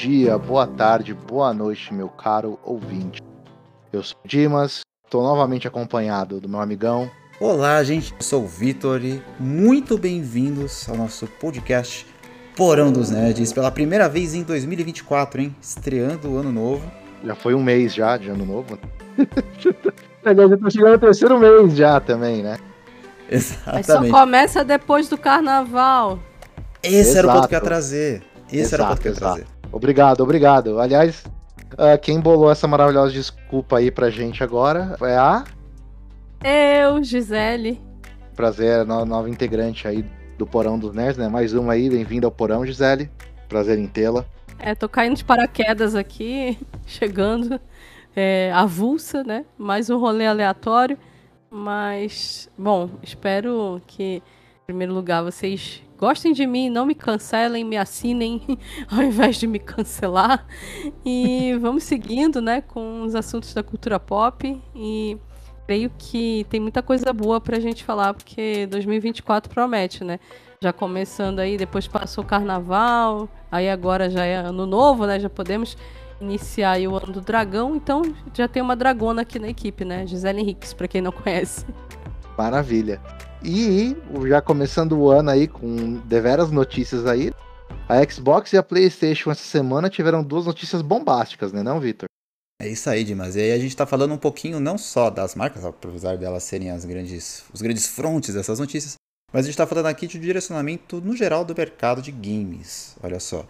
bom dia, boa tarde, boa noite, meu caro ouvinte. Eu sou o Dimas, estou novamente acompanhado do meu amigão. Olá, gente, eu sou o Vitor e muito bem-vindos ao nosso podcast Porão dos Nerds, pela primeira vez em 2024, hein? Estreando o ano novo. Já foi um mês já de ano novo. Aliás, eu tô chegando no terceiro mês já também, né? Exatamente. Mas só começa depois do carnaval. Esse exato. era o ponto que eu ia trazer. Esse exato, era o ponto que eu ia trazer. Obrigado, obrigado. Aliás, uh, quem bolou essa maravilhosa desculpa aí pra gente agora é a. Eu, Gisele. Prazer, nova, nova integrante aí do Porão dos Nerds, né? Mais uma aí, bem-vinda ao Porão, Gisele. Prazer em tê-la. É, tô caindo de paraquedas aqui, chegando é, avulsa, né? Mais um rolê aleatório. Mas, bom, espero que, em primeiro lugar, vocês gostem de mim, não me cancelem, me assinem, ao invés de me cancelar. E vamos seguindo, né, com os assuntos da cultura pop. E creio que tem muita coisa boa pra gente falar, porque 2024 promete, né? Já começando aí, depois passou o carnaval, aí agora já é ano novo, né? Já podemos iniciar o ano do dragão, então já tem uma dragona aqui na equipe, né? Gisele Henriques, pra quem não conhece. Maravilha. E já começando o ano aí com deveras notícias aí, a Xbox e a PlayStation essa semana tiveram duas notícias bombásticas, né, não, Victor? É isso aí, Dimas. E aí a gente está falando um pouquinho não só das marcas, apesar delas serem as grandes, os grandes frontes dessas notícias, mas a gente está falando aqui de direcionamento no geral do mercado de games. Olha só.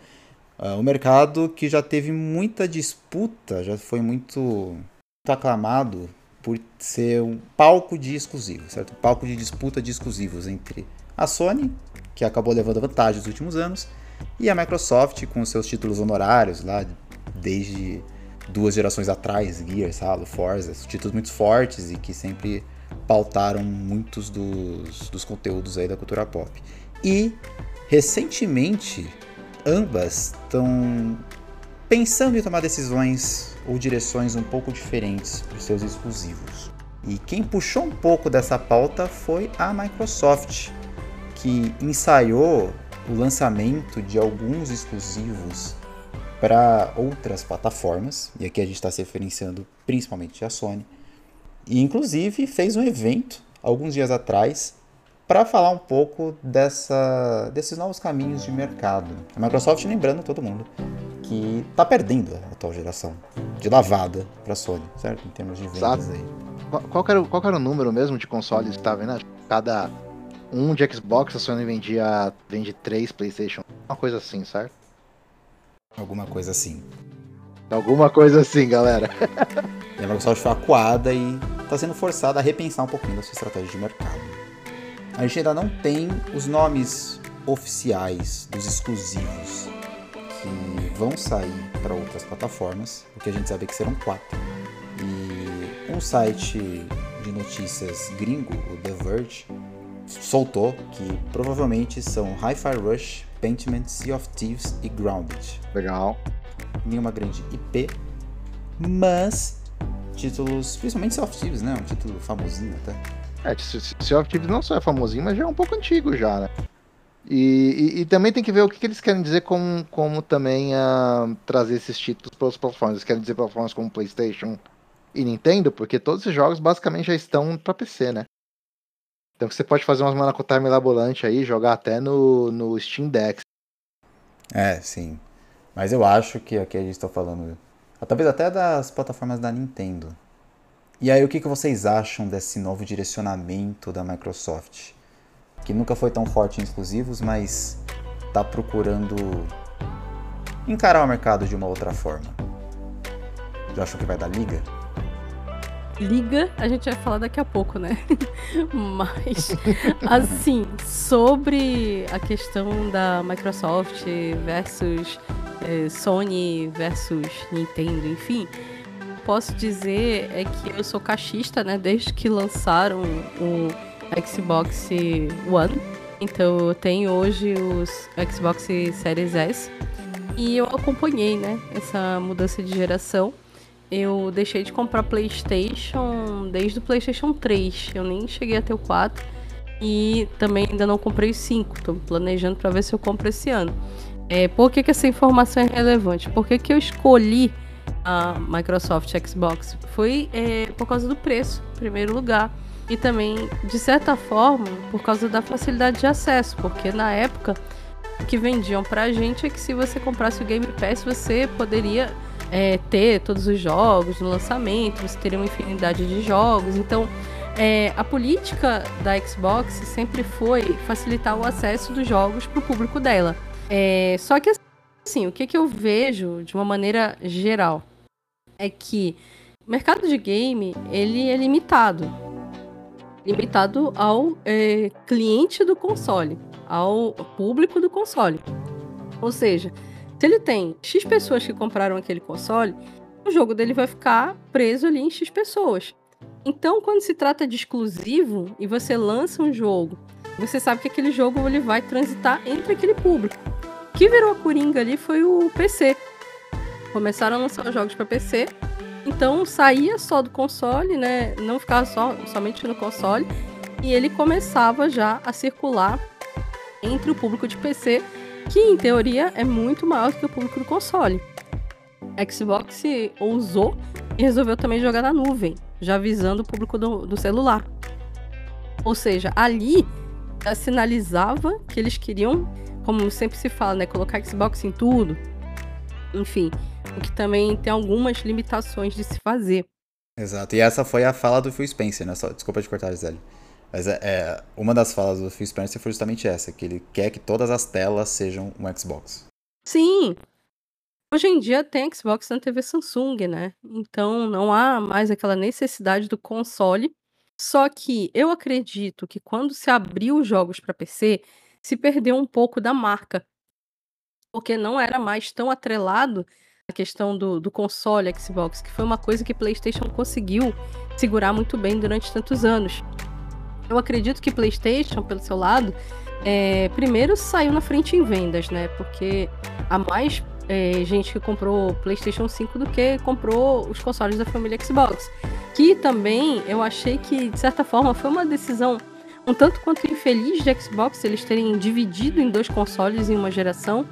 Uh, o mercado que já teve muita disputa, já foi muito, muito aclamado por ser um palco de exclusivos, certo? Um palco de disputa de exclusivos entre a Sony, que acabou levando vantagem nos últimos anos, e a Microsoft com seus títulos honorários lá desde duas gerações atrás, Gears, Halo, Forza, títulos muito fortes e que sempre pautaram muitos dos, dos conteúdos aí da cultura pop. E recentemente ambas estão pensando em tomar decisões ou direções um pouco diferentes para os seus exclusivos. E quem puxou um pouco dessa pauta foi a Microsoft, que ensaiou o lançamento de alguns exclusivos para outras plataformas, e aqui a gente está se referenciando principalmente à Sony, e inclusive fez um evento alguns dias atrás para falar um pouco dessa, desses novos caminhos de mercado. A Microsoft, lembrando todo mundo, que está perdendo a atual geração de lavada para a Sony, certo? Em termos de vendas Exato. aí. Qual, era, qual era o número mesmo de consoles que estava vendo? Cada um de Xbox, a Sony vendia vende três PlayStation, uma coisa assim, certo? Alguma coisa assim. Alguma coisa assim, galera. e a Microsoft foi acuada e está sendo forçada a repensar um pouquinho da sua estratégia de mercado. A gente ainda não tem os nomes oficiais dos exclusivos que vão sair para outras plataformas, o que a gente sabe que serão quatro. E um site de notícias gringo, o The Verge, soltou que provavelmente são Hi-Fi Rush, Pentiment, Sea of Thieves e Grounded. Legal. Nenhuma grande IP, mas títulos, principalmente Sea of Thieves, né? Um título famosinho até. É, Sea of Thieves não só é famosinho, mas já é um pouco antigo já, né? E, e, e também tem que ver o que, que eles querem dizer como, como também uh, trazer esses títulos para as plataformas. Eles querem dizer plataformas como PlayStation e Nintendo, porque todos esses jogos basicamente já estão para PC, né? Então você pode fazer umas Manacotime elaborante aí, jogar até no, no Steam Deck. É, sim. Mas eu acho que aqui a gente está falando. Talvez até das plataformas da Nintendo. E aí, o que, que vocês acham desse novo direcionamento da Microsoft? Que nunca foi tão forte em exclusivos, mas está procurando encarar o mercado de uma outra forma. Já acham que vai dar liga? liga, a gente vai falar daqui a pouco, né? Mas, assim, sobre a questão da Microsoft versus eh, Sony versus Nintendo, enfim, posso dizer é que eu sou cachista, né? Desde que lançaram o Xbox One. Então eu tenho hoje os Xbox Series S. E eu acompanhei, né? Essa mudança de geração. Eu deixei de comprar PlayStation desde o PlayStation 3. Eu nem cheguei a ter o 4. E também ainda não comprei o 5. Tô planejando para ver se eu compro esse ano. É, por que, que essa informação é relevante? Por que, que eu escolhi a Microsoft Xbox? Foi é, por causa do preço, em primeiro lugar. E também, de certa forma, por causa da facilidade de acesso. Porque na época, o que vendiam pra gente é que se você comprasse o Game Pass, você poderia é, ter todos os jogos no lançamento, você teria uma infinidade de jogos. Então, é, a política da Xbox sempre foi facilitar o acesso dos jogos para o público dela. É, só que assim, o que, que eu vejo de uma maneira geral é que o mercado de game ele é limitado, limitado ao é, cliente do console, ao público do console. Ou seja, se ele tem X pessoas que compraram aquele console, o jogo dele vai ficar preso ali em X pessoas. Então, quando se trata de exclusivo e você lança um jogo, você sabe que aquele jogo ele vai transitar entre aquele público que virou a coringa ali foi o PC. Começaram a lançar os jogos para PC, então saía só do console, né? Não ficava só, somente no console, e ele começava já a circular entre o público de PC, que em teoria é muito maior do que o público do console. Xbox ousou e resolveu também jogar na nuvem, já visando o público do, do celular. Ou seja, ali já sinalizava que eles queriam como sempre se fala, né, colocar Xbox em tudo. Enfim, o que também tem algumas limitações de se fazer. Exato. E essa foi a fala do Phil Spencer, né? Só, desculpa te cortar, Gisele. Mas é, é, uma das falas do Phil Spencer foi justamente essa, que ele quer que todas as telas sejam um Xbox. Sim. Hoje em dia tem Xbox na TV Samsung, né? Então não há mais aquela necessidade do console. Só que eu acredito que quando se abriu os jogos para PC, se perdeu um pouco da marca. Porque não era mais tão atrelado a questão do, do console Xbox, que foi uma coisa que PlayStation conseguiu segurar muito bem durante tantos anos. Eu acredito que PlayStation, pelo seu lado, é, primeiro saiu na frente em vendas, né? Porque há mais é, gente que comprou PlayStation 5 do que comprou os consoles da família Xbox. Que também eu achei que, de certa forma, foi uma decisão um tanto quanto infeliz de Xbox eles terem dividido em dois consoles em uma geração,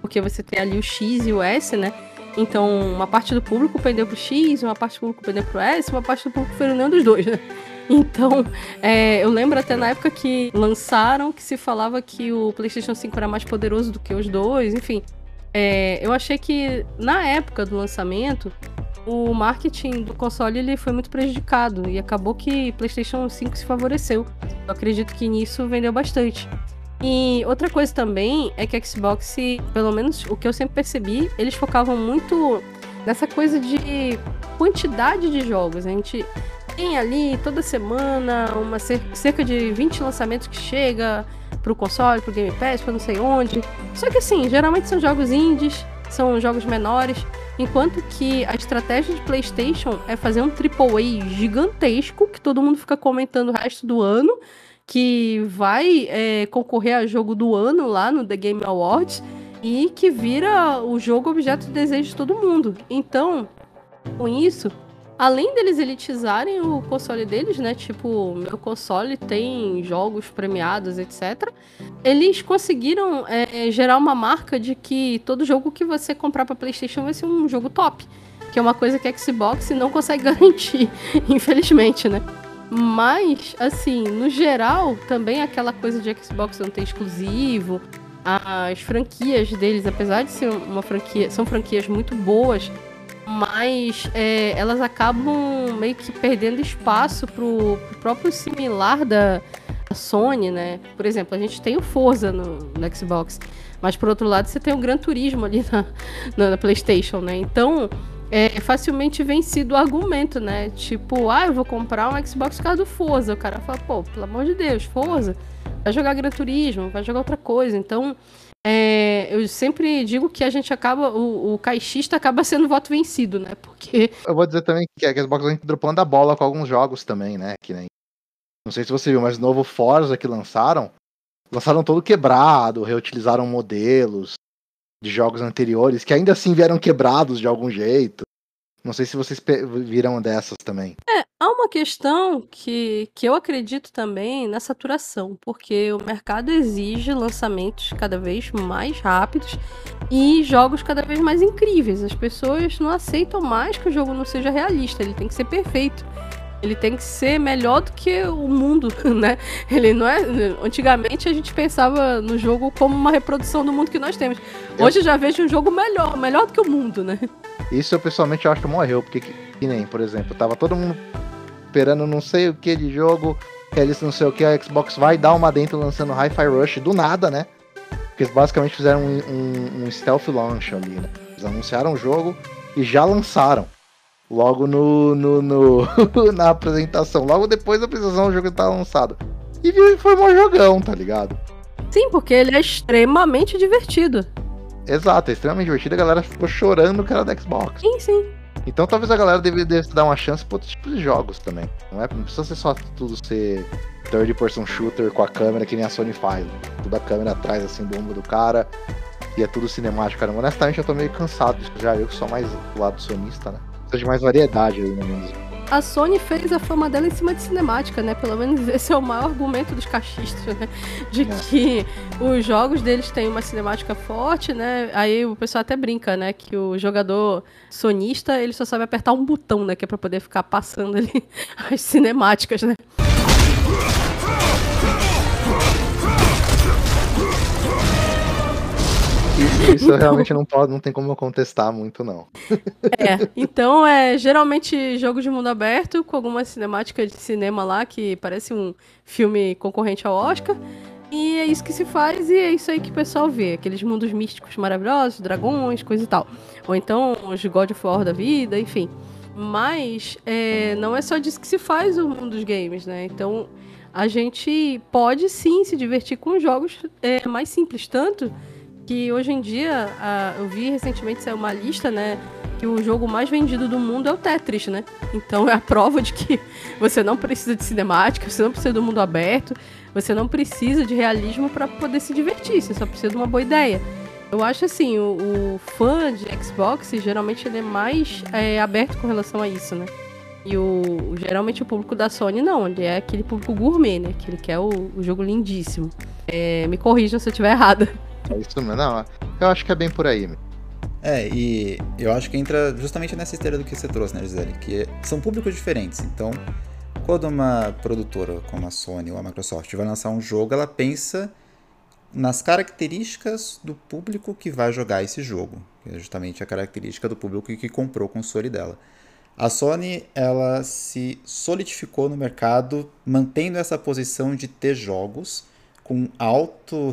porque você tem ali o X e o S, né? Então, uma parte do público pendeu pro X, uma parte do público pendeu pro S, uma parte do público nenhum dos dois, né? Então, é, eu lembro até na época que lançaram que se falava que o PlayStation 5 era mais poderoso do que os dois, enfim. É, eu achei que na época do lançamento, o marketing do console ele foi muito prejudicado e acabou que PlayStation 5 se favoreceu. Eu acredito que nisso vendeu bastante. E outra coisa também é que a Xbox, pelo menos o que eu sempre percebi, eles focavam muito nessa coisa de quantidade de jogos. A gente tem ali toda semana uma cerca de 20 lançamentos que chega pro console, pro Game Pass, pra não sei onde. Só que assim, geralmente são jogos indies, são jogos menores. Enquanto que a estratégia de PlayStation é fazer um AAA gigantesco que todo mundo fica comentando o resto do ano, que vai é, concorrer a jogo do ano lá no The Game Awards e que vira o jogo objeto de desejo de todo mundo. Então, com isso, além deles elitizarem o console deles, né? Tipo, meu console tem jogos premiados, etc. Eles conseguiram é, gerar uma marca de que todo jogo que você comprar para PlayStation vai ser um jogo top. Que é uma coisa que a Xbox não consegue garantir, infelizmente, né? Mas, assim, no geral, também aquela coisa de Xbox não ter exclusivo, as franquias deles, apesar de ser uma franquia, são franquias muito boas, mas é, elas acabam meio que perdendo espaço pro, pro próprio similar da, Sony, né? Por exemplo, a gente tem o Forza no, no, Xbox, mas por outro lado você tem o Gran Turismo ali na, na, na PlayStation, né? Então é facilmente vencido o argumento, né? Tipo, ah, eu vou comprar um Xbox por causa do Forza. O cara fala, pô, pelo amor de Deus, Forza, vai jogar Gran Turismo, vai jogar outra coisa. Então é, eu sempre digo que a gente acaba, o, o caixista acaba sendo voto vencido, né? Porque. Eu vou dizer também que a Xbox vem dropando a bola com alguns jogos também, né? Que nem. Não sei se você viu, mas o novo Forza que lançaram, lançaram todo quebrado, reutilizaram modelos de jogos anteriores que ainda assim vieram quebrados de algum jeito. Não sei se vocês viram dessas também. É, há uma questão que, que eu acredito também na saturação, porque o mercado exige lançamentos cada vez mais rápidos e jogos cada vez mais incríveis. As pessoas não aceitam mais que o jogo não seja realista, ele tem que ser perfeito. Ele tem que ser melhor do que o mundo, né? Ele não é. Antigamente a gente pensava no jogo como uma reprodução do mundo que nós temos. Hoje eu já vejo um jogo melhor, melhor do que o mundo, né? Isso eu pessoalmente acho que morreu, porque que, que nem, por exemplo, tava todo mundo esperando não sei o que de jogo, eles não sei o que, a Xbox vai dar uma dentro lançando Hi-Fi Rush do nada, né? Porque eles basicamente fizeram um, um, um stealth launch ali, né? Eles anunciaram o jogo e já lançaram logo no, no, no na apresentação. Logo depois da apresentação, o jogo tá lançado. E foi um jogão, tá ligado? Sim, porque ele é extremamente divertido. Exato, é extremamente divertido. A galera ficou chorando que era da Xbox. Sim, sim. Então talvez a galera deveria dar uma chance para outros tipos de jogos também. Não, é, não precisa ser só tudo ser third person shooter com a câmera que nem a Sony faz. Tudo a câmera atrás assim do ombro do cara. E é tudo cinemático, cara. Honestamente eu tô meio cansado disso já. Eu que sou mais do lado sonista, né? Precisa de mais variedade aí, né, menos a Sony fez a fama dela em cima de cinemática, né? Pelo menos esse é o maior argumento dos cachistas, né? De é. que os jogos deles têm uma cinemática forte, né? Aí o pessoal até brinca, né? Que o jogador sonista, ele só sabe apertar um botão, né? Que é pra poder ficar passando ali as cinemáticas, né? Isso então... realmente não pode, não tem como eu contestar muito, não. É, então é geralmente jogo de mundo aberto, com alguma cinemática de cinema lá, que parece um filme concorrente ao Oscar. E é isso que se faz e é isso aí que o pessoal vê. Aqueles mundos místicos maravilhosos, dragões, coisa e tal. Ou então os God of War da vida, enfim. Mas é, não é só disso que se faz o mundo dos games, né? Então a gente pode sim se divertir com jogos é, mais simples. Tanto que hoje em dia, uh, eu vi recentemente saiu uma lista, né? Que o jogo mais vendido do mundo é o Tetris, né? Então é a prova de que você não precisa de cinemática, você não precisa do mundo aberto, você não precisa de realismo para poder se divertir, você só precisa de uma boa ideia. Eu acho assim, o, o fã de Xbox, geralmente ele é mais é, aberto com relação a isso, né? E o, geralmente o público da Sony não, ele é aquele público gourmet, né? Que ele quer o, o jogo lindíssimo. É, me corrijam se eu estiver errada. É isso mesmo. Não, eu acho que é bem por aí. É, e eu acho que entra justamente nessa esteira do que você trouxe, né, Gisele? Que são públicos diferentes. Então, quando uma produtora como a Sony ou a Microsoft vai lançar um jogo, ela pensa nas características do público que vai jogar esse jogo. Que é justamente a característica do público que comprou o console dela. A Sony, ela se solidificou no mercado mantendo essa posição de ter jogos com alto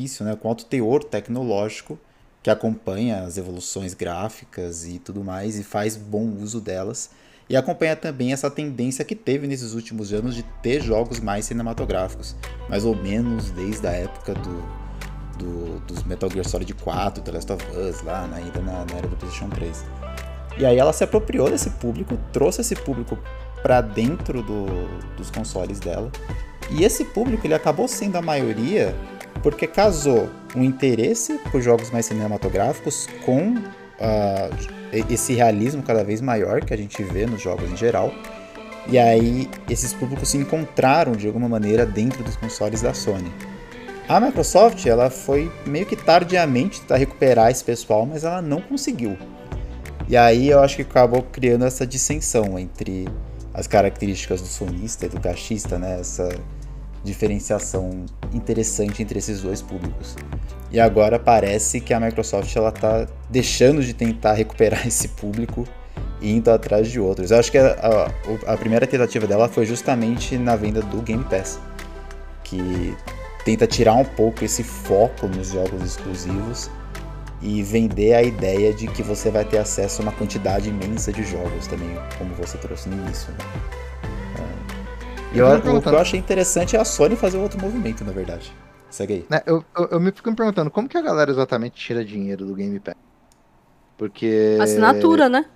resquício, né, com alto teor tecnológico que acompanha as evoluções gráficas e tudo mais e faz bom uso delas. E acompanha também essa tendência que teve nesses últimos anos de ter jogos mais cinematográficos, mais ou menos desde a época do, do dos Metal Gear Solid 4, The Last of Us, lá ainda na, na era do PlayStation 3. E aí ela se apropriou desse público, trouxe esse público para dentro do, dos consoles dela e esse público ele acabou sendo a maioria porque casou um interesse por jogos mais cinematográficos com uh, esse realismo cada vez maior que a gente vê nos jogos em geral. E aí esses públicos se encontraram de alguma maneira dentro dos consoles da Sony. A Microsoft ela foi meio que tardiamente tentar recuperar esse pessoal, mas ela não conseguiu. E aí eu acho que acabou criando essa dissensão entre as características do sonista e do cachista, né? Essa diferenciação interessante entre esses dois públicos. E agora parece que a Microsoft ela está deixando de tentar recuperar esse público e indo atrás de outros. Eu acho que a, a, a, primeira tentativa dela foi justamente na venda do Game Pass, que tenta tirar um pouco esse foco nos jogos exclusivos e vender a ideia de que você vai ter acesso a uma quantidade imensa de jogos também, como você trouxe no início. Né? E eu, o que eu achei interessante é a Sony fazer outro movimento, na verdade. Segue aí. Né, eu, eu, eu, me fico me perguntando, como que a galera exatamente tira dinheiro do Game Pass? Porque... Assinatura, né?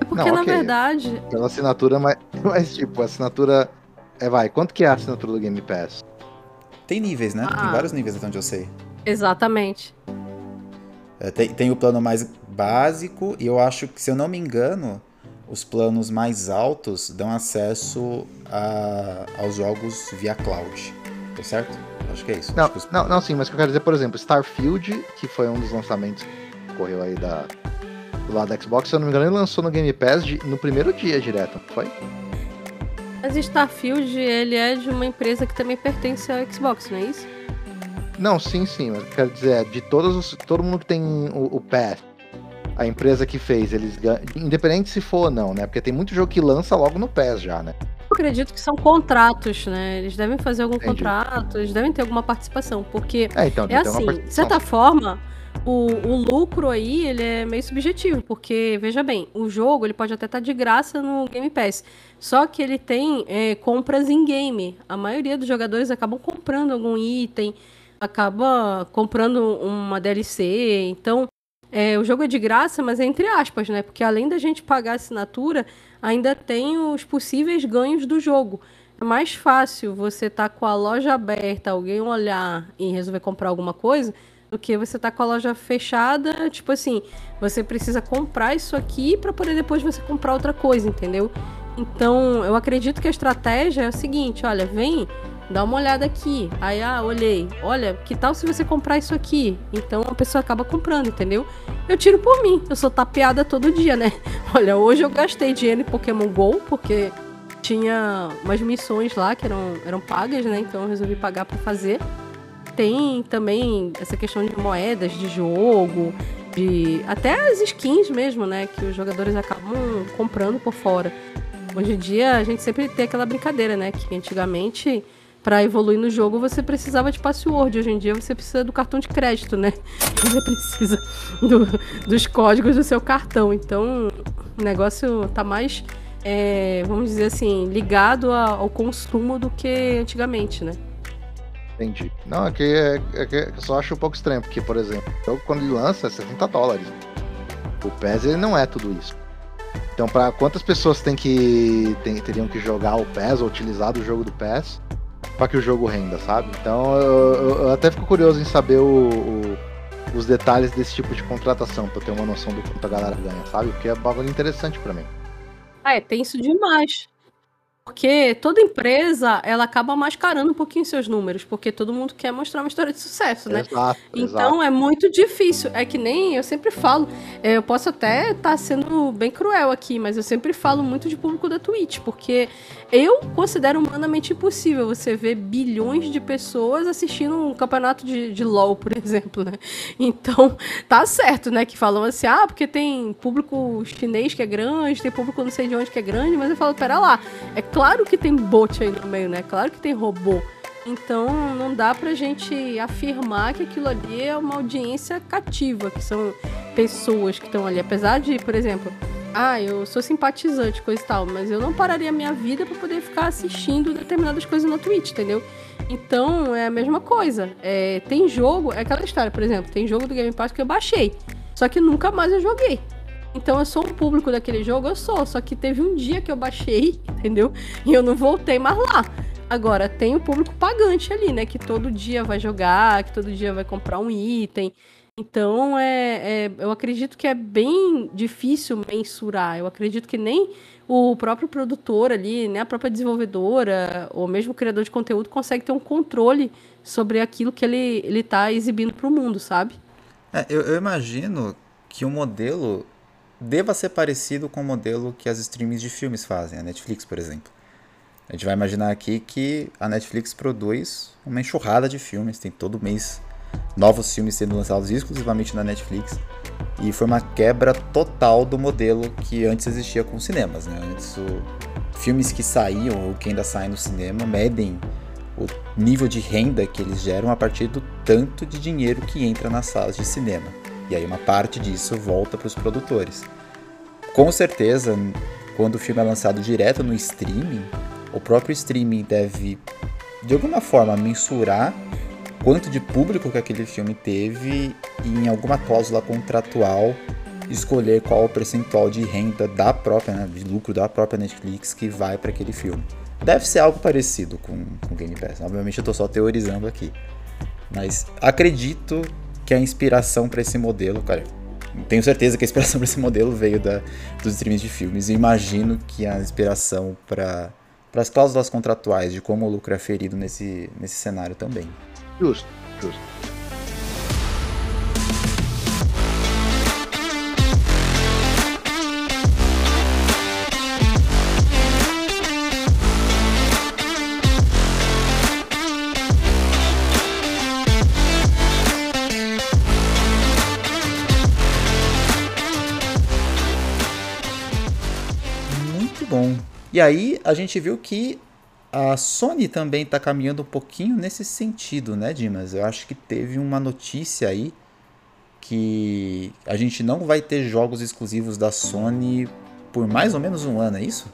É porque, Não, okay. na verdade... Pela assinatura, mas, mas tipo, a assinatura... É, vai, quanto que é a assinatura do Game Pass? Tem níveis, né? Ah. Tem vários níveis até onde eu sei. Exatamente. É, tem, tem o plano mais básico, e eu acho que, se eu não me engano, os planos mais altos dão acesso a, aos jogos via cloud. Tá certo? Acho que é isso. Não, os... não, não, sim, mas o que eu quero dizer, por exemplo, Starfield, que foi um dos lançamentos que ocorreu aí da, do lado da Xbox, se eu não me engano, ele lançou no Game Pass de, no primeiro dia direto, foi? Mas Starfield, ele é de uma empresa que também pertence ao Xbox, não é isso? Não, sim, sim, mas quero dizer, é de todos os, todo mundo que tem o, o Pass, a empresa que fez, eles ganham, independente se for ou não, né? Porque tem muito jogo que lança logo no PES já, né? Eu acredito que são contratos, né? Eles devem fazer algum Entendi. contrato, eles devem ter alguma participação, porque é, então, é assim, de certa forma, o, o, lucro aí, ele é meio subjetivo, porque, veja bem, o jogo, ele pode até estar tá de graça no Game Pass, só que ele tem é, compras em game. A maioria dos jogadores acabam comprando algum item, acaba comprando uma DLC, então é, o jogo é de graça, mas é entre aspas, né? Porque além da gente pagar a assinatura, ainda tem os possíveis ganhos do jogo. É mais fácil você estar tá com a loja aberta, alguém olhar e resolver comprar alguma coisa, do que você tá com a loja fechada, tipo assim, você precisa comprar isso aqui para poder depois você comprar outra coisa, entendeu? Então, eu acredito que a estratégia é o seguinte, olha, vem dá uma olhada aqui. Aí, ah, olhei. Olha, que tal se você comprar isso aqui? Então a pessoa acaba comprando, entendeu? Eu tiro por mim. Eu sou tapeada todo dia, né? Olha, hoje eu gastei dinheiro em Pokémon GO, porque tinha umas missões lá que eram, eram pagas, né? Então eu resolvi pagar para fazer. Tem também essa questão de moedas de jogo, de até as skins mesmo, né? Que os jogadores acabam comprando por fora. Hoje em dia a gente sempre tem aquela brincadeira, né? Que antigamente para evoluir no jogo você precisava de password. Hoje em dia você precisa do cartão de crédito, né? Você precisa do, dos códigos do seu cartão. Então o negócio tá mais, é, vamos dizer assim, ligado ao consumo do que antigamente, né? Entendi. Não, é que, é, é que eu só acho um pouco estranho, porque, por exemplo, quando ele lança é 60 dólares. O PES ele não é tudo isso. Então, para quantas pessoas tem que tem, teriam que jogar o PES ou utilizar o jogo do PES para que o jogo renda, sabe? Então eu, eu, até fico curioso em saber o, o, os detalhes desse tipo de contratação, para ter uma noção do quanto a galera ganha, sabe? Porque é bagulho interessante para mim. Ah, é tenso demais. Porque toda empresa, ela acaba mascarando um pouquinho seus números, porque todo mundo quer mostrar uma história de sucesso, né? Exato, então exato. é muito difícil. É que nem eu sempre falo, é, eu posso até estar tá sendo bem cruel aqui, mas eu sempre falo muito de público da Twitch, porque eu considero humanamente impossível você ver bilhões de pessoas assistindo um campeonato de, de LOL, por exemplo, né? Então, tá certo, né? Que falam assim, ah, porque tem público chinês que é grande, tem público não sei de onde que é grande, mas eu falo, pera lá, é claro que tem bot aí no meio, né? Claro que tem robô. Então não dá pra gente afirmar que aquilo ali é uma audiência cativa, que são pessoas que estão ali. Apesar de, por exemplo, ah, eu sou simpatizante, coisa e tal, mas eu não pararia a minha vida para poder ficar assistindo determinadas coisas na Twitch, entendeu? Então é a mesma coisa. É, tem jogo, é aquela história, por exemplo, tem jogo do Game Pass que eu baixei, só que nunca mais eu joguei. Então eu sou um público daquele jogo, eu sou. Só que teve um dia que eu baixei, entendeu? E eu não voltei mais lá. Agora, tem o público pagante ali, né? Que todo dia vai jogar, que todo dia vai comprar um item. Então, é, é, eu acredito que é bem difícil mensurar. Eu acredito que nem o próprio produtor ali, né, a própria desenvolvedora, ou mesmo o criador de conteúdo, consegue ter um controle sobre aquilo que ele está exibindo para o mundo, sabe? É, eu, eu imagino que o modelo deva ser parecido com o modelo que as streams de filmes fazem, a Netflix, por exemplo. A gente vai imaginar aqui que a Netflix produz uma enxurrada de filmes, tem todo mês novos filmes sendo lançados exclusivamente na Netflix. E foi uma quebra total do modelo que antes existia com os cinemas. Né? Antes, o, filmes que saíam ou que ainda saem no cinema medem o nível de renda que eles geram a partir do tanto de dinheiro que entra nas salas de cinema. E aí uma parte disso volta para os produtores. Com certeza, quando o filme é lançado direto no streaming, o próprio streaming deve, de alguma forma, mensurar quanto de público que aquele filme teve e, em alguma cláusula contratual, escolher qual o percentual de renda da própria, né, de lucro da própria Netflix que vai para aquele filme. Deve ser algo parecido com o Game Pass. Obviamente eu estou só teorizando aqui. Mas acredito que a inspiração para esse modelo, cara, tenho certeza que a inspiração para esse modelo veio da, dos streams de filmes. E imagino que a inspiração para as cláusulas contratuais de como o lucro é ferido nesse, nesse cenário também. Justo, justo. E aí a gente viu que a Sony também está caminhando um pouquinho nesse sentido, né, Dimas? Eu acho que teve uma notícia aí que a gente não vai ter jogos exclusivos da Sony por mais ou menos um ano, é isso?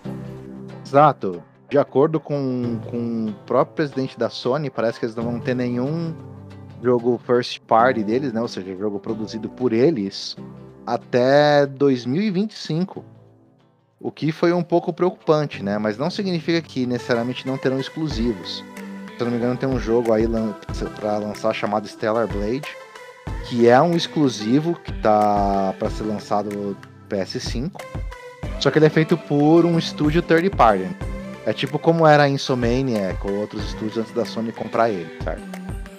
Exato. De acordo com, com o próprio presidente da Sony, parece que eles não vão ter nenhum jogo first party deles, né? Ou seja, jogo produzido por eles até 2025. O que foi um pouco preocupante, né? Mas não significa que necessariamente não terão exclusivos. Se eu não me engano, tem um jogo aí para lançar chamado Stellar Blade, que é um exclusivo que tá para ser lançado no PS5. Só que ele é feito por um estúdio third party. É tipo como era a Insomniac ou outros estúdios antes da Sony comprar ele, certo?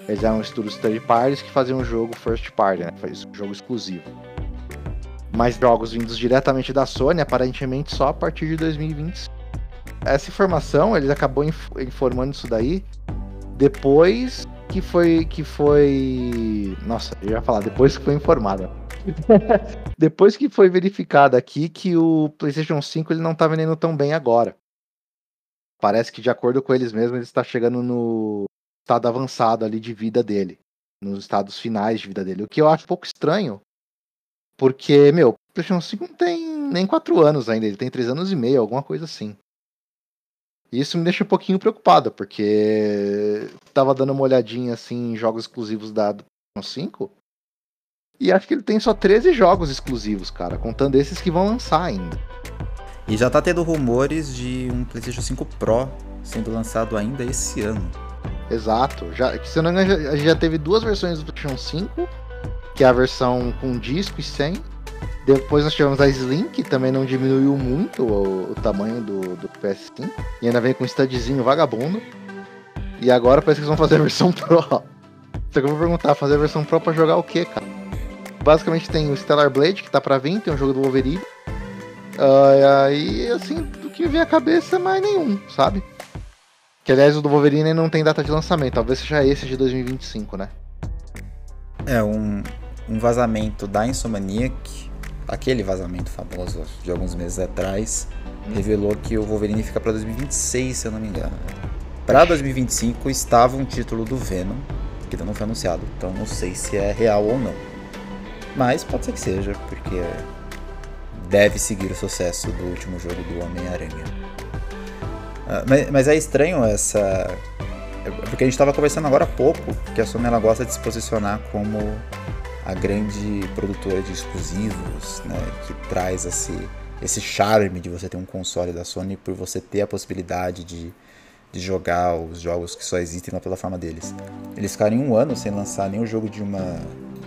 Eles eram estúdios third parties que faziam um jogo first party, né? Faz um jogo exclusivo mais jogos vindos diretamente da Sony, aparentemente só a partir de 2020. Essa informação, ele acabou informando isso daí depois que foi que foi, nossa, eu ia falar depois que foi informada. depois que foi verificado aqui que o PlayStation 5 ele não está vendendo tão bem agora. Parece que de acordo com eles mesmos, ele está chegando no estado avançado ali de vida dele, nos estados finais de vida dele, o que eu acho um pouco estranho, porque, meu, o PlayStation 5 não tem nem 4 anos ainda, ele tem 3 anos e meio, alguma coisa assim. E isso me deixa um pouquinho preocupado, porque tava dando uma olhadinha assim em jogos exclusivos da PlayStation 5. E acho que ele tem só 13 jogos exclusivos, cara, contando esses que vão lançar ainda. E já tá tendo rumores de um PlayStation 5 Pro sendo lançado ainda esse ano. Exato. Já, se eu não me engano, já, já teve duas versões do PlayStation 5 que é a versão com disco e sem. Depois nós tivemos a Slim, que também não diminuiu muito o, o tamanho do, do, PS5. E ainda vem com um studzinho vagabundo. E agora parece que eles vão fazer a versão Pro. Só que eu vou perguntar, fazer a versão Pro pra jogar o que, cara? Basicamente tem o Stellar Blade, que tá pra vir, tem o jogo do Wolverine. Uh, e assim, do que vem a cabeça, mais nenhum, sabe? Que aliás o do Wolverine não tem data de lançamento, talvez seja esse de 2025, né? É, um, um vazamento da Insomaniac, aquele vazamento famoso de alguns meses atrás, revelou que o Wolverine fica para 2026, se eu não me engano. Para 2025 estava um título do Venom, que ainda não foi anunciado, então não sei se é real ou não. Mas pode ser que seja, porque deve seguir o sucesso do último jogo do Homem-Aranha. Ah, mas, mas é estranho essa porque a gente estava conversando agora há pouco que a Sony ela gosta de se posicionar como a grande produtora de exclusivos, né, que traz esse, esse charme de você ter um console da Sony por você ter a possibilidade de, de jogar os jogos que só existem na plataforma deles. Eles ficarem um ano sem lançar nenhum jogo de uma,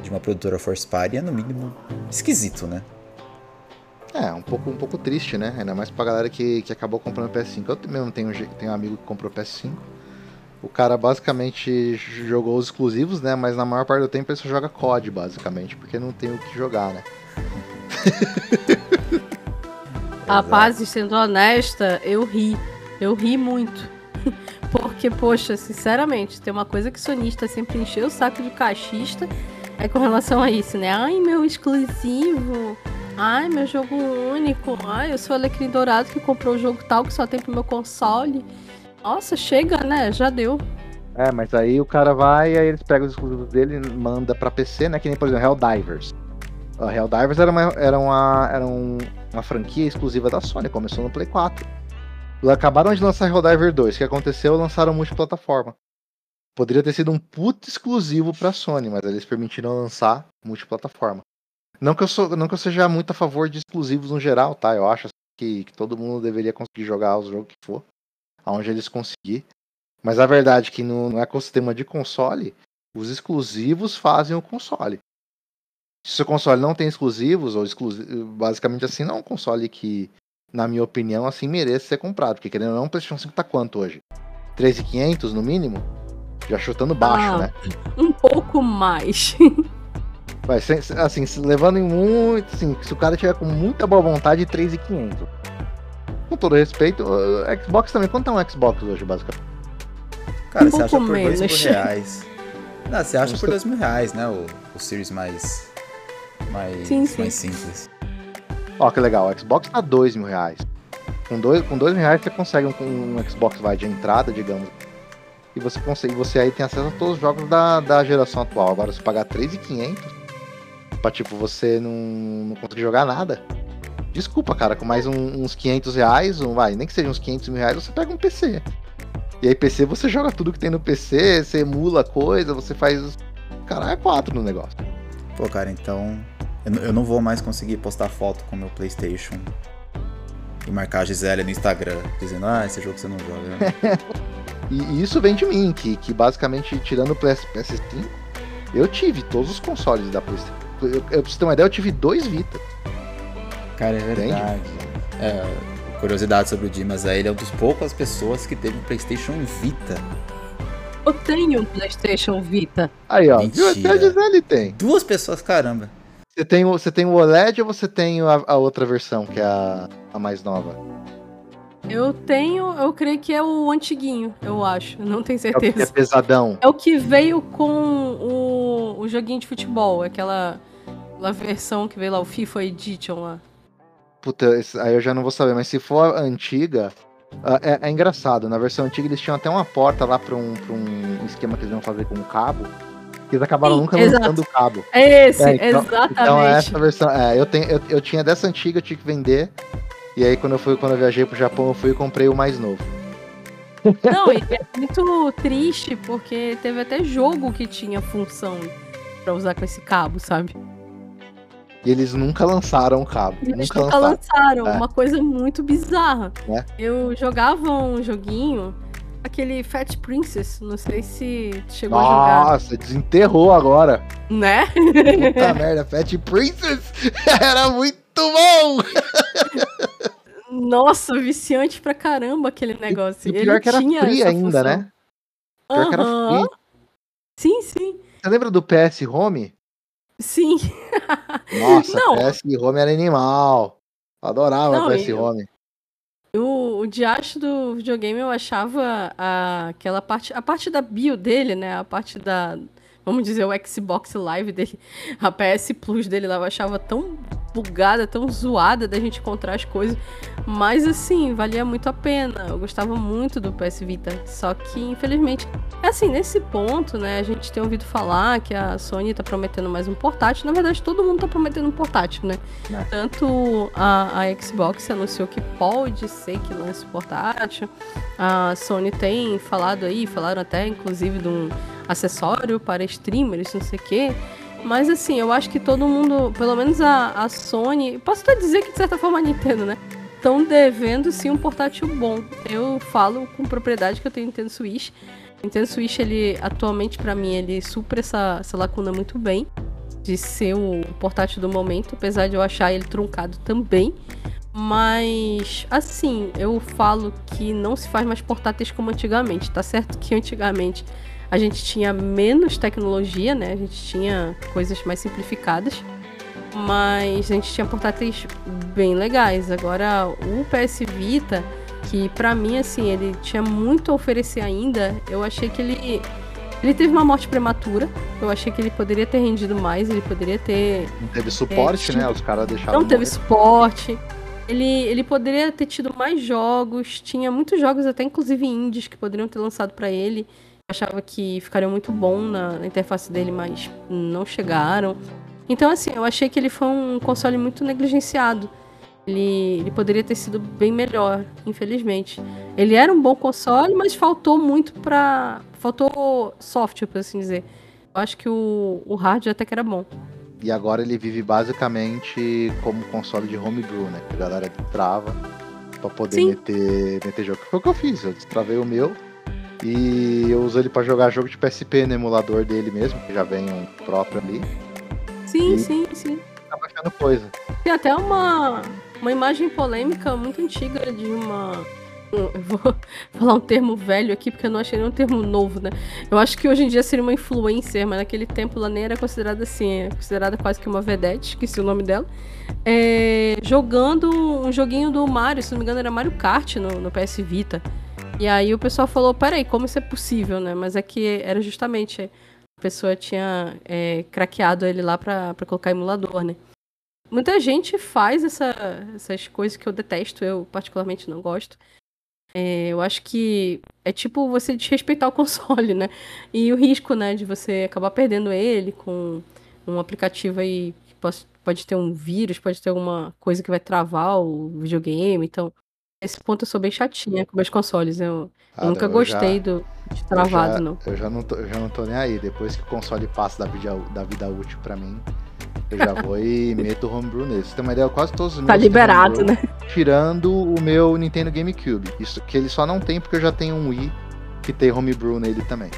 de uma produtora first party é no mínimo esquisito, né? É, um pouco, um pouco triste, né? Ainda mais pra galera que, que acabou comprando PS5. Eu mesmo tenho, tenho um amigo que comprou PS5 o cara basicamente jogou os exclusivos, né? Mas na maior parte do tempo ele só joga COD, basicamente, porque não tem o que jogar, né? Rapaz, sendo honesta, eu ri. Eu ri muito. Porque, poxa, sinceramente, tem uma coisa que sonista sempre encheu o saco de cachista é com relação a isso, né? Ai, meu exclusivo. Ai, meu jogo único. Ai, eu sou o Alecrim Dourado que comprou o jogo tal que só tem pro meu console. Nossa, chega, né? Já deu. É, mas aí o cara vai aí eles pegam os exclusivos dele manda pra PC, né? Que nem, por exemplo, Helldivers. A Helldivers era, uma, era, uma, era um, uma franquia exclusiva da Sony, começou no Play 4. Acabaram de lançar Helldiver 2. O que aconteceu? Lançaram multiplataforma. Poderia ter sido um puto exclusivo pra Sony, mas eles permitiram lançar multiplataforma. Não que eu, sou, não que eu seja muito a favor de exclusivos no geral, tá? Eu acho que, que todo mundo deveria conseguir jogar os jogos que for aonde eles conseguir. Mas a verdade é que no, no ecossistema de console, os exclusivos fazem o console. Se o seu console não tem exclusivos, ou exclusivo, basicamente assim, não é um console que, na minha opinião, assim, mereça ser comprado. Porque querendo ou não, o PlayStation 5 tá quanto hoje? 3.500 no mínimo? Já chutando baixo, Ah. né? Um pouco mais. Vai, assim, levando em muito, assim, se o cara tiver com muita boa vontade, 3.500. Com todo respeito, o Xbox também, quanto é um Xbox hoje, basicamente? Cara, Um você acha por dois mil reais. Não, você acha por dois mil reais, né? O, o Series mais. Mais, Sim, sim. mais simples. Ó, que legal, o Xbox tá 2 mil reais. Com 2 com dois mil reais você consegue um, um Xbox vai de entrada, digamos. E você consegue, você aí tem acesso a todos os jogos da, da geração atual. Agora, se pagar 3.500 pra tipo você não, não conseguir jogar nada. Desculpa, cara, com mais um- uns 500 reais, um, vai, nem que seja uns 500 mil reais, você pega um PC. E aí, PC, você joga tudo que tem no PC, você emula coisa, você faz. Caralho, é 4 no negócio. Pô, cara, então. Eu, não- eu não vou mais conseguir postar foto com o meu PlayStation e marcar a Gisele no Instagram, dizendo, ah, esse jogo você não joga. né?" E, e isso vem de mim, que, que basicamente, tirando o PS, PS5, eu tive todos os consoles da PlayStation. Eu, eu, pra você ter uma ideia, eu tive dois Vita. Cara, é verdade. É, curiosidade sobre o Dimas aí, ele é uma das poucas pessoas que teve um PlayStation Vita. Eu tenho um PlayStation Vita. Aí, ó, Mentira. viu? Até a Gisele tem. Duas pessoas, caramba. Você tem o, você tem o OLED ou você tem a, a outra versão, que é a, a mais nova? Eu tenho, eu creio que é o antiguinho, eu acho. Não tenho É o que é certeza. pesadão. É o que veio com o, o joguinho de futebol, aquela, aquela versão que veio lá, o FIFA Edition lá. Puta, aí eu já não vou saber, mas se for a antiga. ah, É, é engraçado, na versão antiga eles tinham até uma porta lá pra um, pra um esquema que eles iam fazer com o cabo. Que eles acabaram Sim, nunca exato. lançando o cabo. É esse, É, então- exatamente. Então essa versão. É, eu, tenho, eu, eu tinha dessa antiga, eu tinha que vender. E aí quando eu fui, quando eu viajei pro Japão, eu fui e comprei o mais novo. Não, e é muito triste porque teve até jogo que tinha função pra usar com esse cabo, sabe? E eles nunca lançaram o cabo. E Eles nunca nunca lançaram. É. uma coisa muito bizarra. É. Eu jogava um joguinho, aquele Fat Princess, não sei se chegou a jogar, Nossa, desenterrou agora. né? Puta merda, Fat Princess era muito bom! Nossa, viciante pra caramba aquele negócio. E pior Ele que era tinha free ainda, função. né? Pior que era free. Sim, sim, Você lembra do PS Home? sim. Nossa, Não. PS Home era animal. Adorava Não, PS e- Home. O, o diacho do videogame eu achava a- aquela parte, a parte da bio dele, né? A parte da, vamos dizer, o Xbox Live dele, a PS Plus dele lá, eu achava tão bugada, tão zoada da gente encontrar as coisas. Mas assim, valia muito a pena. Eu gostava muito do PS Vita. Só que, infelizmente, é assim, nesse ponto, né? A gente tem ouvido falar que a Sony tá prometendo mais um portátil. Na verdade, todo mundo tá prometendo um portátil, né? É. Tanto a, a Xbox anunciou que pode ser que lance portátil. A Sony tem falado aí, falaram até inclusive de um acessório para streamers, não sei o quê. Mas assim, eu acho que todo mundo, pelo menos a, a Sony, posso até dizer que de certa forma a Nintendo, né? Estão devendo sim um portátil bom. Eu falo com propriedade que eu tenho Nintendo Switch. Nintendo Switch, ele atualmente pra mim, ele supra essa, essa lacuna muito bem de ser o portátil do momento, apesar de eu achar ele truncado também. Mas, assim, eu falo que não se faz mais portáteis como antigamente. Tá certo que antigamente a gente tinha menos tecnologia, né? A gente tinha coisas mais simplificadas. Mas a gente tinha portáteis bem legais. Agora, o PS Vita, que pra mim, assim, ele tinha muito a oferecer ainda, eu achei que ele. Ele teve uma morte prematura. Eu achei que ele poderia ter rendido mais, ele poderia ter Não teve suporte, É, né? Os caras deixaram. não teve morrer. suporte. Ele, ele poderia ter tido mais jogos. Tinha muitos jogos, até inclusive indies, que poderiam ter lançado pra ele. Achava que ficariam muito bom na, na interface dele, mas não chegaram. Então, assim, eu achei que ele foi um console muito negligenciado. Ele, ele poderia ter sido bem melhor, infelizmente. Ele era um bom console, mas faltou muito pra. Faltou software, por assim dizer. Eu acho que o, o hardware até que era bom. E agora ele vive basicamente como console de homebrew, né? Que a galera trava pra poder Sim. meter, meter jogo. Foi o que eu fiz, eu destravei o meu e eu uso ele pra jogar jogo de PSP no emulador dele mesmo, que já vem um próprio ali. Sim, E- sim, sim. Tá baixando coisa. Tem até uma, uma imagem polêmica muito antiga de uma. um- Eu vou falar um termo velho aqui, porque eu não achei nenhum termo novo, né? Eu acho que hoje em dia seria uma influencer, mas naquele tempo ela nem era considerada assim, é considerada quase que uma vedette, esqueci o nome dela. É, jogando um joguinho do Mario, se não me engano era Mario Kart no, no PS Vita. E aí o pessoal falou, peraí, como isso é possível, né? Mas é que era justamente a pessoa tinha é, craqueado ele lá pra colocar emulador, né? Muita gente faz essa- essas coisas que eu detesto, eu particularmente não gosto. É, eu acho que é tipo você desrespeitar o console, né? E o risco, né, de você acabar perdendo ele com um aplicativo aí que pode, pode ter um vírus, pode ter alguma coisa que vai travar o videogame. Então, esse ponto eu sou bem chatinha com meus consoles. Eu, Cara, eu nunca eu gostei já- do, de travado, eu já, não. Eu já não, tô, eu já não tô nem aí. Depois que o console passa da vida, da vida útil pra mim, eu já vou e meto o homebrew nele. Você tem uma ideia? Quase todos os meus Tá liberado, homebrew, né? Tirando o meu Nintendo GameCube. Isso que ele só não tem porque eu já tenho um Wii que tem homebrew nele também.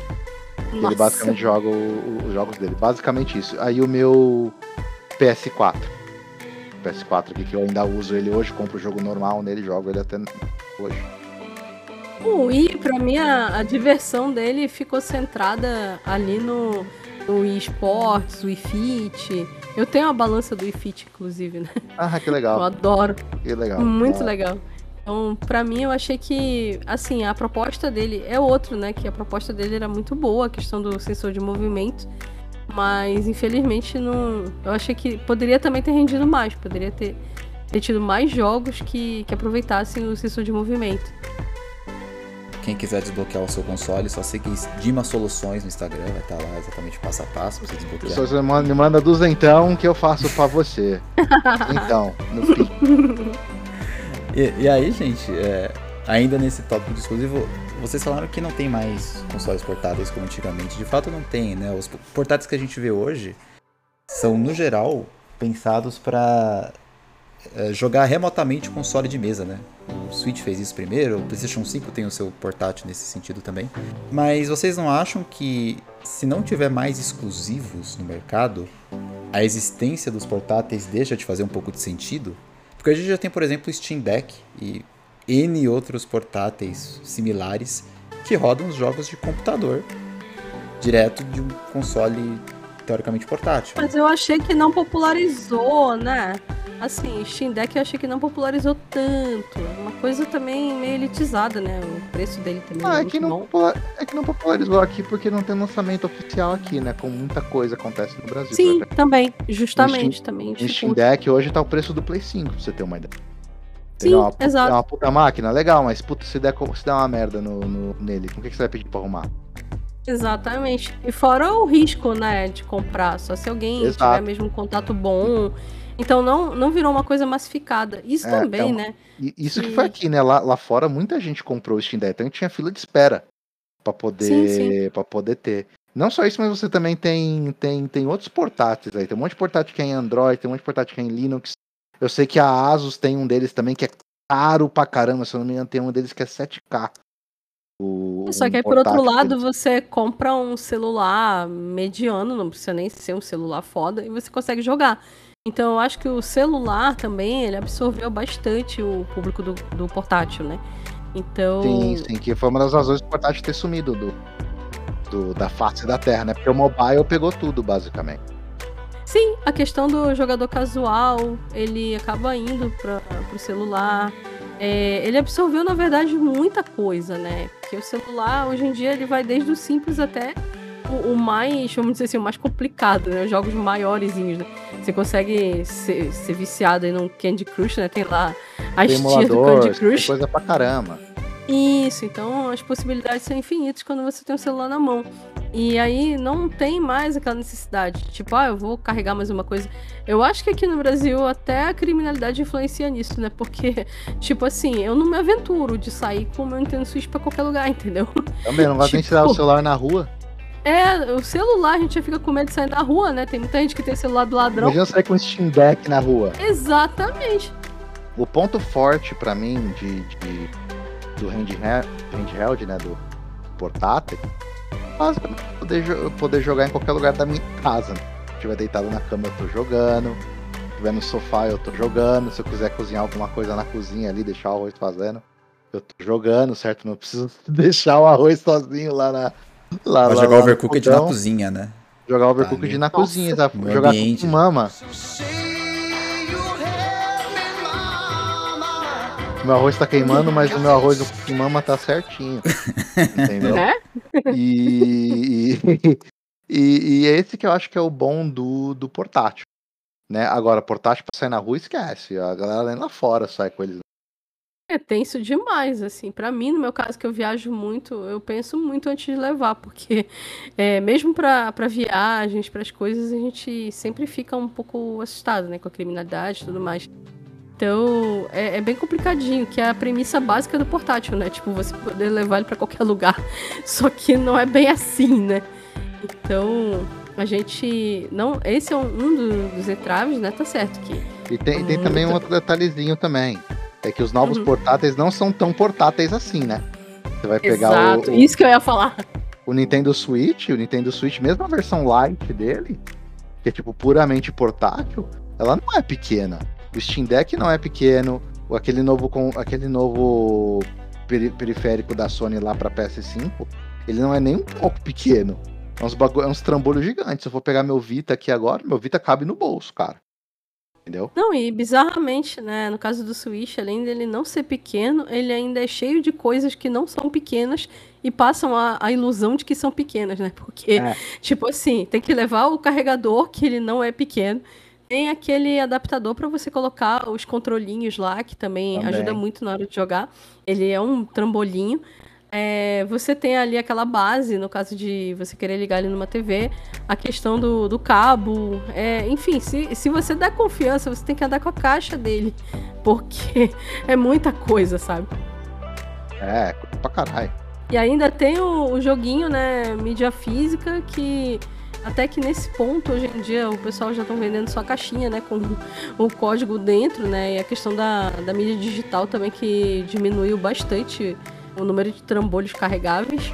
Ele Nossa. basicamente joga os jogos dele. Basicamente isso. Aí o meu PS4. O PS4 aqui que eu ainda uso ele hoje, compro o jogo normal nele, jogo ele até hoje. O Wii, pra mim, a, a diversão dele ficou centrada ali no, no Wii Sports, Wii Fit. Eu tenho a balança do Wii Fit, inclusive, né? Ah, que Eu legal. adoro. Que legal. Muito Ah, legal. Então, pra mim, eu achei que, assim, a proposta dele é outro, né? Que a proposta dele era muito boa, a questão do sensor de movimento. Mas, infelizmente, não. Eu achei que poderia também ter rendido mais. Poderia ter, ter tido mais jogos que, que aproveitassem o sensor de movimento. Quem quiser desbloquear o seu console, só seguir Dima Soluções no Instagram, vai estar lá exatamente passo a passo pra você desbloquear. Pessoas você manda- me manda duzentão que eu faço pra você. Então, no fim. E, e aí, gente, é, ainda nesse tópico de exclusivo, vocês falaram que não tem mais consoles portáteis como antigamente. De fato, não tem, né? Os portáteis que a gente vê hoje são, no geral, pensados para jogar remotamente o console de mesa, né? O Switch fez isso primeiro, o PlayStation 5 tem o seu portátil nesse sentido também. Mas vocês não acham que se não tiver mais exclusivos no mercado, a existência dos portáteis deixa de fazer um pouco de sentido? Porque a gente já tem, por exemplo, o Steam Deck e N outros portáteis similares que rodam os jogos de computador direto de um console teoricamente portátil. Mas eu achei que não popularizou, né? Assim, Steam Deck eu achei que não popularizou tanto. Uma coisa também meio elitizada, né? O preço dele também Ah, é é muito que, não, é que não popularizou aqui porque não tem lançamento oficial aqui, né? Como muita coisa acontece no Brasil. Sim, exemplo. também. Justamente, também. No Steam. Deck hoje tá o preço do Play 5, pra você ter uma ideia. Sim, uma, puta- exato. é uma puta máquina, legal, mas puta, se der, se der uma merda no, no- nele, com o que, que você vai pedir pra arrumar? Exatamente. E fora o risco, né, de comprar. Só se alguém Exato. tiver mesmo um contato bom. Então não, não virou uma coisa massificada. Isso É, também, é né? Isso que Sim. foi aqui, né? Lá, lá fora muita gente comprou o Steam Deck, então tinha fila de espera pra poder, Sim, sim. Pra poder ter. Não só isso, mas você também tem, tem, tem outros portáteis aí. Tem um monte de portátil que é em Android, tem um monte de portátil que é em Linux. Eu sei que a Asus tem um deles também que é caro pra caramba, se eu não me engano, tem um deles que é 7K. O, Só um que aí, por outro lado, deles. você compra um celular mediano, não precisa nem ser um celular foda, e você consegue jogar. Então, eu acho que o celular também, ele absorveu bastante o público do, do portátil, né? Então, Sim, sim, que foi uma das razões do portátil ter sumido do, do- da face da Terra, né? Porque o mobile pegou tudo, basicamente. Sim, a questão do jogador casual, ele acaba indo para o celular. É, ele absorveu, na verdade, muita coisa, né? Porque o celular, hoje em dia, ele vai desde o simples até o, o mais, vamos dizer assim, o mais complicado, né? Os jogos maiorzinhos, né? Você consegue ser, ser viciado aí num Candy Crush, né? Tem lá as Tem tias do Candy tem Crush. coisa pra caramba. Isso, então as possibilidades são infinitas quando você tem o celular na mão. E aí não tem mais aquela necessidade, tipo, ah, eu vou carregar mais uma coisa. Eu acho que aqui no Brasil até a criminalidade influencia nisso, né? Porque, tipo assim, eu não me aventuro de sair com o meu Nintendo Switch pra qualquer lugar, entendeu? Também não vai nem Tipo- tirar o celular na rua. É, o celular a gente já fica com medo de sair na rua, né? Tem muita gente que tem celular do ladrão. Imagina sair com um Steam Deck na rua. Exatamente. O ponto forte pra mim de, de- do handheld, handheld, né, do portátil, basicamente poder, poder jogar em qualquer lugar da minha casa. né? estiver deitado na cama, eu tô jogando. Se estiver no sofá, eu tô jogando. Se eu quiser cozinhar alguma coisa na cozinha ali, deixar o arroz fazendo, eu tô jogando, certo? Não preciso deixar o arroz sozinho lá na. Lá, Vai lá, jogar lá Overcooked na cozinha, né? Jogar Overcooked ali. na Nossa. cozinha, tá? Jogar ambiente, com né? Meu arroz tá queimando, mas o meu arroz com mama tá certinho. Entendeu? Né? E, e, e- é esse que eu acho que é o bom do, do portátil. Né? Agora, portátil pra sair na rua, esquece. A galera lá fora sai com eles. É tenso demais, assim. Pra mim, no meu caso, que eu viajo muito, eu penso muito antes de levar, porque é, mesmo pra viagens, pras coisas, a gente sempre fica um pouco assustado, né, com a criminalidade e tudo mais. Então, é, é bem complicadinho, que é a premissa básica do portátil, né? Tipo, você poder levar ele pra qualquer lugar. Só que não é bem assim, né? Então, a gente não, esse é um, um do- dos entraves, né? Tá certo que E tem, e tem também um outro detalhezinho também. É que os novos Uhum. portáteis não são tão portáteis assim, né? Você vai pegar o, Exato, isso que eu ia falar. o Nintendo Switch, o Nintendo Switch, mesmo a versão light dele, que é tipo puramente portátil, ela não é pequena. O Steam Deck não é pequeno, aquele novo com aquele novo peri- periférico da Sony lá para PS5, ele não é nem um pouco pequeno. É uns, é uns trambolhos gigantes. Se eu for pegar meu Vita aqui agora, meu Vita cabe no bolso, cara. Entendeu? Não, e bizarramente, né, no caso do Switch, além dele não ser pequeno, ele ainda é cheio de coisas que não são pequenas e passam a, a ilusão de que são pequenas, né? Porque, É. tipo assim, tem que levar o carregador, que ele não é pequeno. Tem aquele adaptador para você colocar os controlinhos lá, que também, Também. ajuda muito na hora de jogar. Ele é um trambolinho. É, você tem ali aquela base, no caso de você querer ligar ele numa TV, a questão do, do cabo, é, enfim, se, se você dá confiança, você tem que andar com a caixa dele, porque é muita coisa, sabe? É, pra caralho. E ainda tem o, o joguinho, né, mídia física, que até que nesse ponto, hoje em dia, o pessoal já estão vendendo só a caixinha, né, com o código dentro, né, e a questão da, da mídia digital também, que diminuiu bastante o número de trambolhos carregáveis.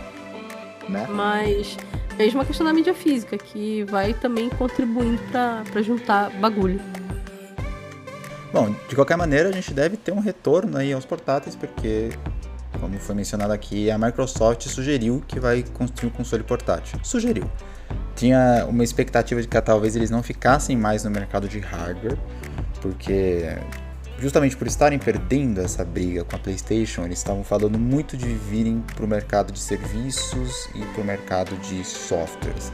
Né? Mas mesmo a questão da mídia física, que vai também contribuindo pra juntar bagulho. Bom, de qualquer maneira, a gente deve ter um retorno aí aos portáteis, porque, como foi mencionado aqui, a Microsoft sugeriu que vai construir um console portátil. Sugeriu. Tinha uma expectativa de que talvez eles não ficassem mais no mercado de hardware, porque justamente por estarem perdendo essa briga com a PlayStation, eles estavam falando muito de virem para o mercado de serviços e para o mercado de softwares.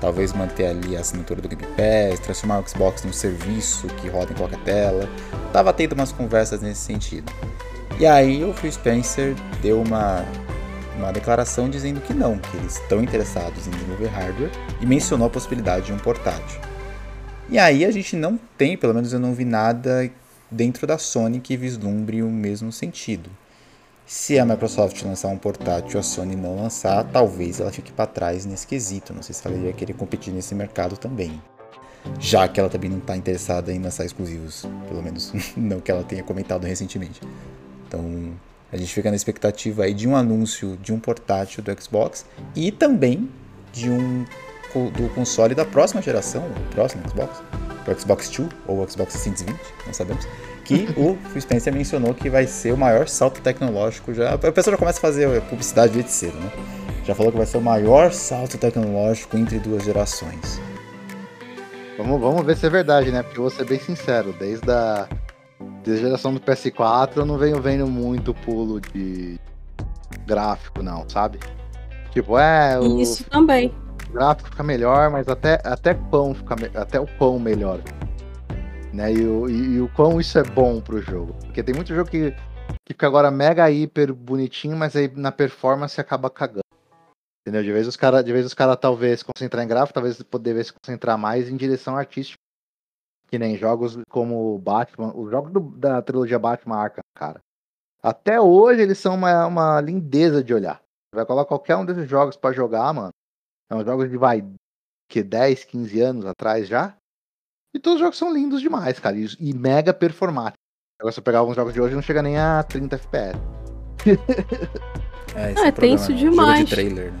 Talvez manter ali a assinatura do Game Pass, transformar o Xbox num serviço que roda em qualquer tela. Tava tendo umas conversas nesse sentido. E aí o Phil Spencer deu uma, uma declaração dizendo que não, que eles estão interessados em desenvolver hardware e mencionou a possibilidade de um portátil. E aí a gente não tem, pelo menos eu não vi nada dentro da Sony que vislumbre o mesmo sentido. Se a Microsoft lançar um portátil e a Sony não lançar, talvez ela fique para trás nesse quesito. Não sei se ela ia querer competir nesse mercado também. Já que ela também não está interessada em lançar exclusivos, pelo menos não que ela tenha comentado recentemente. Então a gente fica na expectativa aí de um anúncio de um portátil do Xbox e também de um do console da próxima geração, o próximo Xbox, o Xbox 2 ou o Xbox 620, não sabemos, que o Spencer mencionou que vai ser o maior salto tecnológico já. A pessoa já começa a fazer publicidade desde cedo, né? Já falou que vai ser o maior salto tecnológico entre duas gerações. Vamos, vamos ver se é verdade, né? Porque eu vou ser bem sincero, desde a, desde a geração do PS4 eu não venho vendo muito pulo de gráfico, não, sabe? Tipo, é, o Isso também. gráfico fica melhor, mas até, até quão fica me- até o quão melhor. Né? E, o, e, e o quão isso é bom pro jogo. Porque tem muito jogo que, que fica agora mega hiper bonitinho, mas aí na performance acaba cagando. Entendeu? De vez os caras, de vez os cara talvez concentrar em gráfico, talvez poder se concentrar mais em direção artística. Que nem jogos como Batman, os jogos do- da trilogia Batman Arkham, cara. Até hoje eles são uma, uma lindeza de olhar. Você vai colocar qualquer um desses jogos pra jogar, mano. São jogos de vai que 10, 15 anos atrás já. E todos os jogos são lindos demais, cara. E, e mega performáticos. Agora, se eu pegar alguns jogos de hoje, não chega nem a 30 FPS. É, esse Ah, é o tem problema, isso né? Jogo demais. de trailer, né?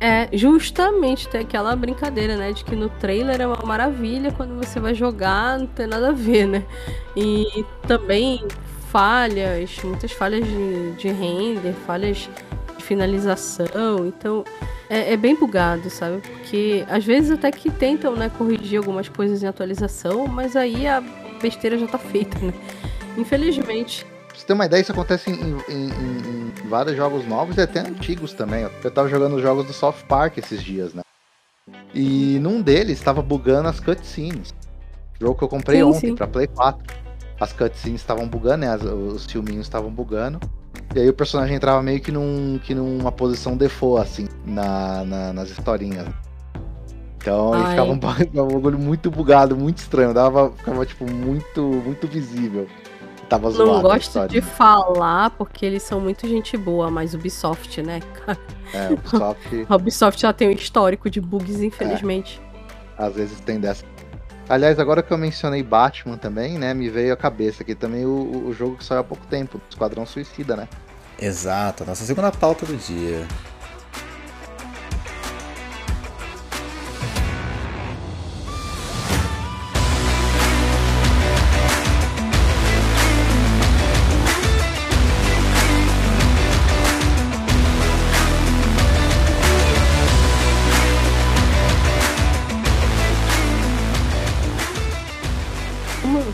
É, justamente tem aquela brincadeira, né? De que no trailer é uma maravilha, quando você vai jogar não tem nada a ver, né? E também falhas, muitas falhas de, de render, falhas de finalização. Então é, é, bem bugado, sabe? Porque às vezes até que tentam né, corrigir algumas coisas em atualização, mas aí a besteira já tá feita, né? Infelizmente. Pra você ter uma ideia, isso acontece em, em, em, em vários jogos novos e até antigos também. Eu tava jogando os jogos do South Park esses dias, né? E num deles estava bugando as cutscenes. Jogo que eu comprei sim, ontem pra Play 4. As cutscenes estavam bugando, né? As, os filminhos estavam bugando. E aí o personagem entrava meio que, num, que numa posição default, assim, na, na nas historinhas. Então ele ficava um, um bagulho muito bugado, muito estranho. Dava, ficava, tipo, muito, muito visível. Tava zoado. Não gosto de falar porque eles são muito gente boa, mas Ubisoft, né, cara? É, Ubisoft. A Ubisoft já tem um histórico de bugs, infelizmente. É. Às vezes tem dessa. Aliás, agora que eu mencionei Batman também, né, me veio a cabeça aqui também o, o jogo que saiu há pouco tempo, Esquadrão Suicida, né? Exato, nossa segunda pauta do dia.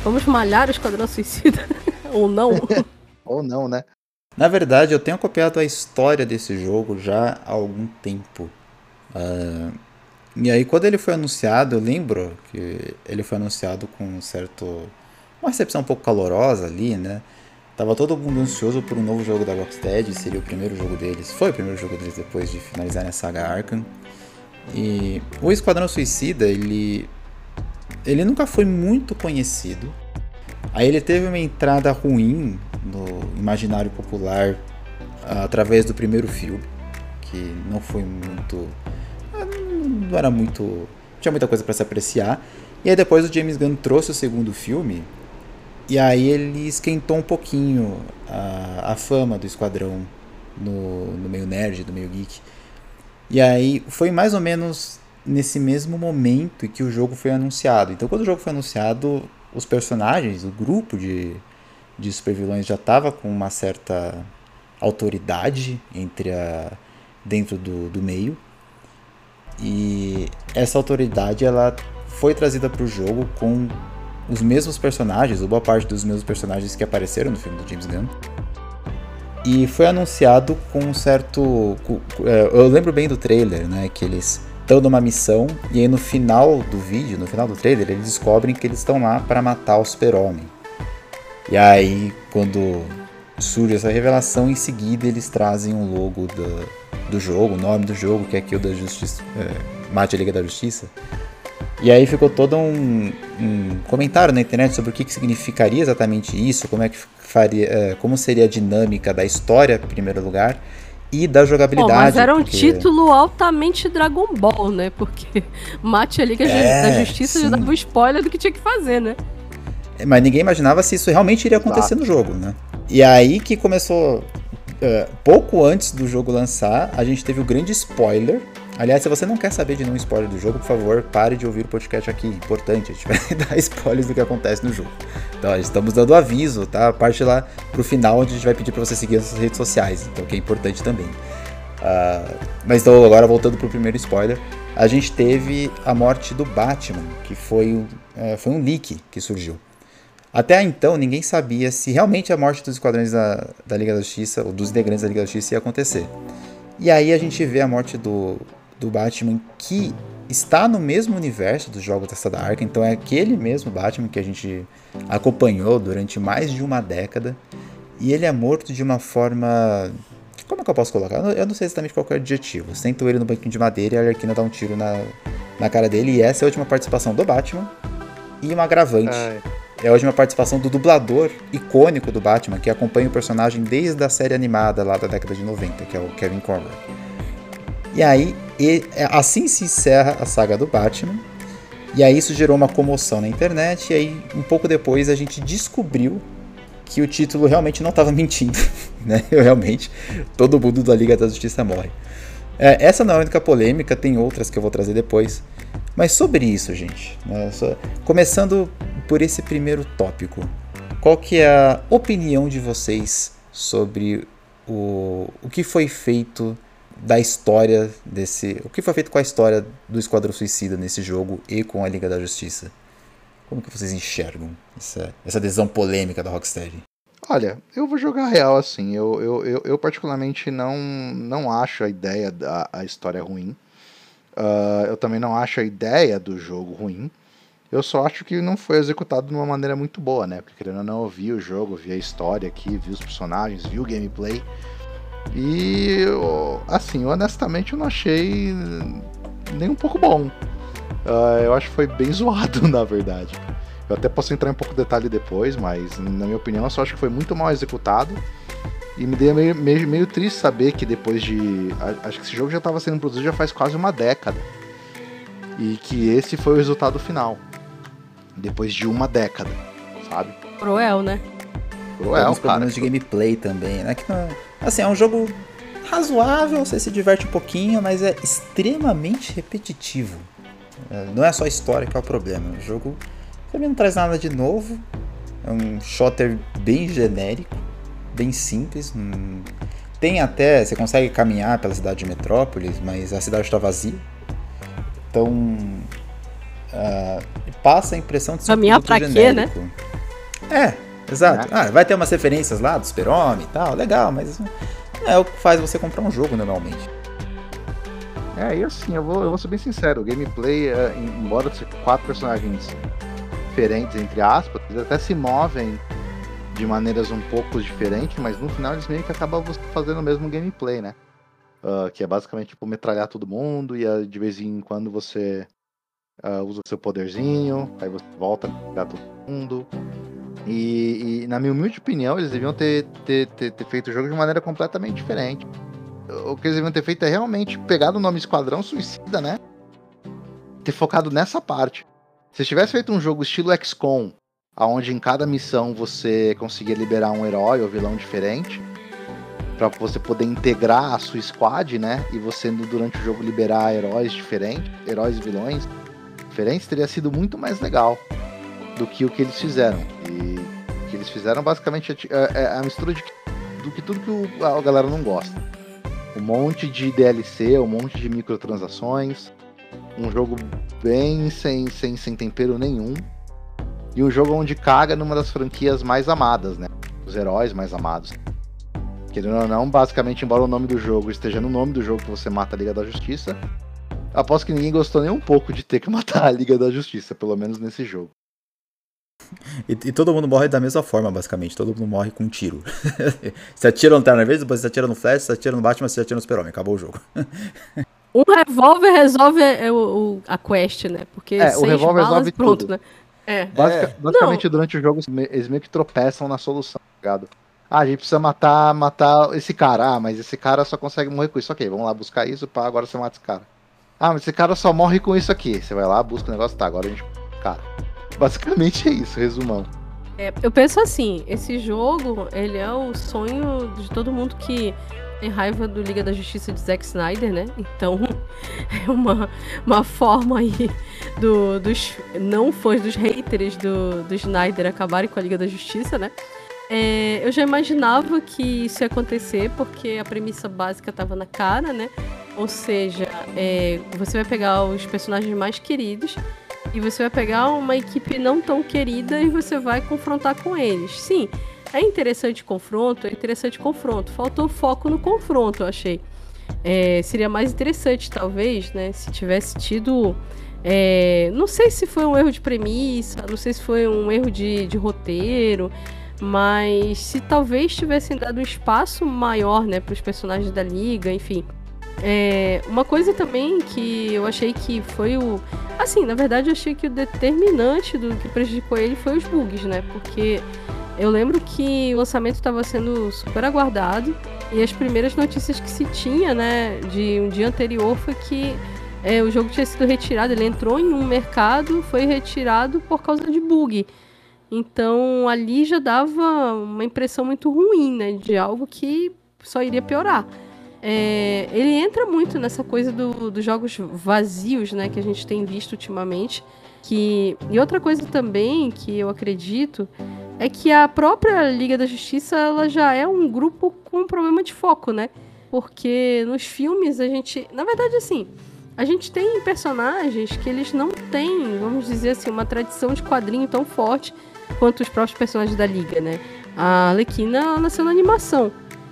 Vamos malhar o Esquadrão Suicida? Ou não? Ou não, né? Na verdade, eu tenho copiado a história desse jogo já há algum tempo. Uh, e aí, quando ele foi anunciado, eu lembro que ele foi anunciado com um certo. uma recepção um pouco calorosa ali, né? Tava todo mundo ansioso por um novo jogo da Rocksteady, seria o primeiro jogo deles. Foi o primeiro jogo deles depois de finalizar a saga Arkham. E o Esquadrão Suicida, ele ele nunca foi muito conhecido. Aí ele teve uma entrada ruim no imaginário popular através do primeiro filme, que não foi muito. não era muito. tinha muita coisa para se apreciar. E aí depois o James Gunn trouxe o segundo filme, e aí ele esquentou um pouquinho a, a fama do Esquadrão no, no meio nerd, do meio geek. E aí foi mais ou menos nesse mesmo momento em que o jogo foi anunciado. Então, quando o jogo foi anunciado, os personagens, o grupo de, de supervilões já estava com uma certa autoridade entre a, dentro do, do meio. E essa autoridade ela foi trazida para o jogo com os mesmos personagens, ou boa parte dos mesmos personagens que apareceram no filme do James Gunn. E foi anunciado com um certo. É, eu lembro bem do trailer, né? Que eles estão numa missão e aí no final do vídeo, no final do trailer, eles descobrem que eles estão lá para matar o Super-Homem. E aí, quando surge essa revelação, em seguida eles trazem um logo do, do jogo, o nome do jogo, que é aqui o da Justiça, é, Mate a Liga da Justiça. E aí ficou todo um, um, comentário na internet sobre o que, que significaria exatamente isso, como é que faria, é, como seria a dinâmica da história, em primeiro lugar, e da jogabilidade. Pô, mas era um porque... título altamente Dragon Ball, né? Porque Mate ali que é, da Justiça sim. já dava um spoiler do que tinha que fazer, né? É, mas ninguém imaginava se isso realmente iria acontecer no jogo, né? E aí que começou. Uh, pouco antes do jogo lançar, a gente teve o grande spoiler Aliás, se você não quer saber de nenhum spoiler do jogo, por favor, pare de ouvir o podcast aqui. Importante, a gente vai dar spoilers do que acontece no jogo. Então, estamos dando aviso, tá? Parte lá pro final, onde a gente vai pedir para você seguir as redes sociais, então que é importante também. Uh, mas então, agora voltando pro primeiro spoiler, a gente teve a morte do Batman, que foi, uh, foi um leak que surgiu. Até então, ninguém sabia se realmente a morte dos esquadrões da, da Liga da Justiça, ou dos integrantes da Liga da Justiça, ia acontecer. E aí a gente vê a morte do, do Batman que está no mesmo universo dos jogos da Saga Arca, então é aquele mesmo Batman que a gente acompanhou durante mais de uma década, e ele é morto de uma forma. Como é que eu posso colocar? Eu não sei exatamente qual é o adjetivo. Sentou ele no banquinho de madeira e a Arlequina dá um tiro na, na cara dele, e essa é a última participação do Batman. E uma agravante. Ai. É a última participação do dublador icônico do Batman, que acompanha o personagem desde a série animada lá da década de 90, que é o Kevin Conroy. E aí, e, é, assim se encerra a saga do Batman. E aí isso gerou uma comoção na internet. E aí, um pouco depois, a gente descobriu que o título realmente não estava mentindo. Né? Eu, realmente, todo mundo da Liga da Justiça morre. É, essa não é a única polêmica, tem outras que eu vou trazer depois. Mas sobre isso, gente, né, começando por esse primeiro tópico, qual que é a opinião de vocês sobre o, o que foi feito da história desse. O que foi feito com a história do Esquadrão Suicida nesse jogo e com a Liga da Justiça? Como que vocês enxergam essa, essa decisão polêmica da Rocksteady? Olha, eu vou jogar real assim. Eu, eu, eu, eu particularmente não, não acho a ideia da a história ruim. Uh, eu também não acho a ideia do jogo ruim. Eu só acho que não foi executado de uma maneira muito boa, né? Porque querendo ou não, eu vi o jogo, vi a história aqui, vi os personagens, vi o gameplay. E, assim, honestamente, eu não achei nem um pouco bom. Uh, eu acho que foi bem zoado, na verdade. Eu até posso entrar em um pouco de detalhe depois, mas na minha opinião, eu só acho que foi muito mal executado. E me deu meio, meio, meio triste saber que depois de. Acho que esse jogo já estava sendo produzido já faz quase uma década. E que esse foi o resultado final. Depois de uma década, sabe? Cruel, né? Cruel, Alguns cara. problemas de gameplay também, né? Que não, assim, é um jogo razoável, você se diverte um pouquinho, mas é extremamente repetitivo. É, não é só a história que é o problema. O jogo também não traz nada de novo. É um shooter bem genérico, bem simples. Tem até. Você consegue caminhar pela cidade de Metrópolis, mas a cidade está vazia. Então. Uh, passa a impressão de ser Caminhar um pra genérico. quê, né? É, exato. É. Ah, vai ter umas referências lá do Super-Homem e tal, legal, mas não é o que faz você comprar um jogo normalmente. É, e assim, eu vou, eu vou ser bem sincero, o gameplay, é, embora seja quatro personagens diferentes, entre aspas, eles até se movem de maneiras um pouco diferentes, mas no final eles meio que acabam fazendo o mesmo gameplay, né? Uh, que é basicamente tipo metralhar todo mundo e uh, de vez em quando você uh, usa o seu poderzinho, aí você volta a pegar todo mundo. E, e, na minha humilde opinião, eles deviam ter, ter, ter, ter, feito o jogo de maneira completamente diferente. O que eles deviam ter feito é realmente pegar o nome Esquadrão Suicida, né? Ter focado nessa parte. Se tivesse feito um jogo estilo XCOM, aonde em cada missão você conseguia liberar um herói ou vilão diferente, para você poder integrar a sua squad, né? E você durante o jogo liberar heróis diferentes, heróis e vilões diferentes, teria sido muito mais legal do que o que eles fizeram. E o que eles fizeram basicamente é, é a mistura de, do que tudo que a galera não gosta. Um monte de DLC, um monte de microtransações, um jogo bem sem, sem, sem tempero nenhum. E um jogo onde caga numa das franquias mais amadas, né? Os heróis mais amados. Querendo ou não, basicamente, embora o nome do jogo esteja no nome do jogo que você mata a Liga da Justiça, aposto que ninguém gostou nem um pouco de ter que matar a Liga da Justiça, pelo menos nesse jogo. E, e, todo mundo morre da mesma forma, basicamente. Todo mundo morre com um tiro. você atira no Terra vez, depois você atira no Flash, você atira no Batman, você atira no Super-Homem. Acabou o jogo. Um revólver resolve é, o, o, a quest, né? Porque é, o revólver resolve pronto, tudo. né? É. Basic, é. Basicamente, Não. durante o jogo, eles meio que tropeçam na solução, tá ligado? Ah, a gente precisa matar, matar esse cara. Ah, mas esse cara só consegue morrer com isso. Ok, vamos lá buscar isso, pá, agora você mata esse cara. Ah, mas esse cara só morre com isso aqui. Você vai lá, busca o negócio, tá, agora a gente... Cara, basicamente é isso, resumão. É, eu penso assim, esse jogo, ele é o sonho de todo mundo que tem raiva do Liga da Justiça de Zack Snyder, né? Então é uma, uma forma aí do, dos não fãs, dos haters do, do Snyder acabarem com a Liga da Justiça, né? É, eu já imaginava que isso ia acontecer porque a premissa básica estava na cara, né? Ou seja, é, você vai pegar os personagens mais queridos e você vai pegar uma equipe não tão querida e você vai confrontar com eles. Sim, é interessante confronto, é interessante confronto. Faltou foco no confronto, eu achei. É, seria mais interessante, talvez, né? Se tivesse tido. É, não sei se foi um erro de premissa, não sei se foi um erro de, de roteiro, mas se talvez tivessem dado um espaço maior, né, para os personagens da liga, enfim. É, uma coisa também que eu achei que foi o. Assim, na verdade, eu achei que o determinante do que prejudicou ele foi os bugs, né? Porque eu lembro que o lançamento estava sendo super aguardado e as primeiras notícias que se tinha, né, de um dia anterior foi que é, o jogo tinha sido retirado. Ele entrou em um mercado, foi retirado por causa de bug. Então ali já dava uma impressão muito ruim, né, de algo que só iria piorar. É, ele entra muito nessa coisa do, dos jogos vazios, né, que a gente tem visto ultimamente. Que, e outra coisa também que eu acredito é que a própria Liga da Justiça ela já é um grupo com problema de foco, né? Porque nos filmes a gente. Na verdade, assim, a gente tem personagens que eles não têm, vamos dizer assim, uma tradição de quadrinho tão forte quanto os próprios personagens da Liga, né? A Alequina nasceu na animação.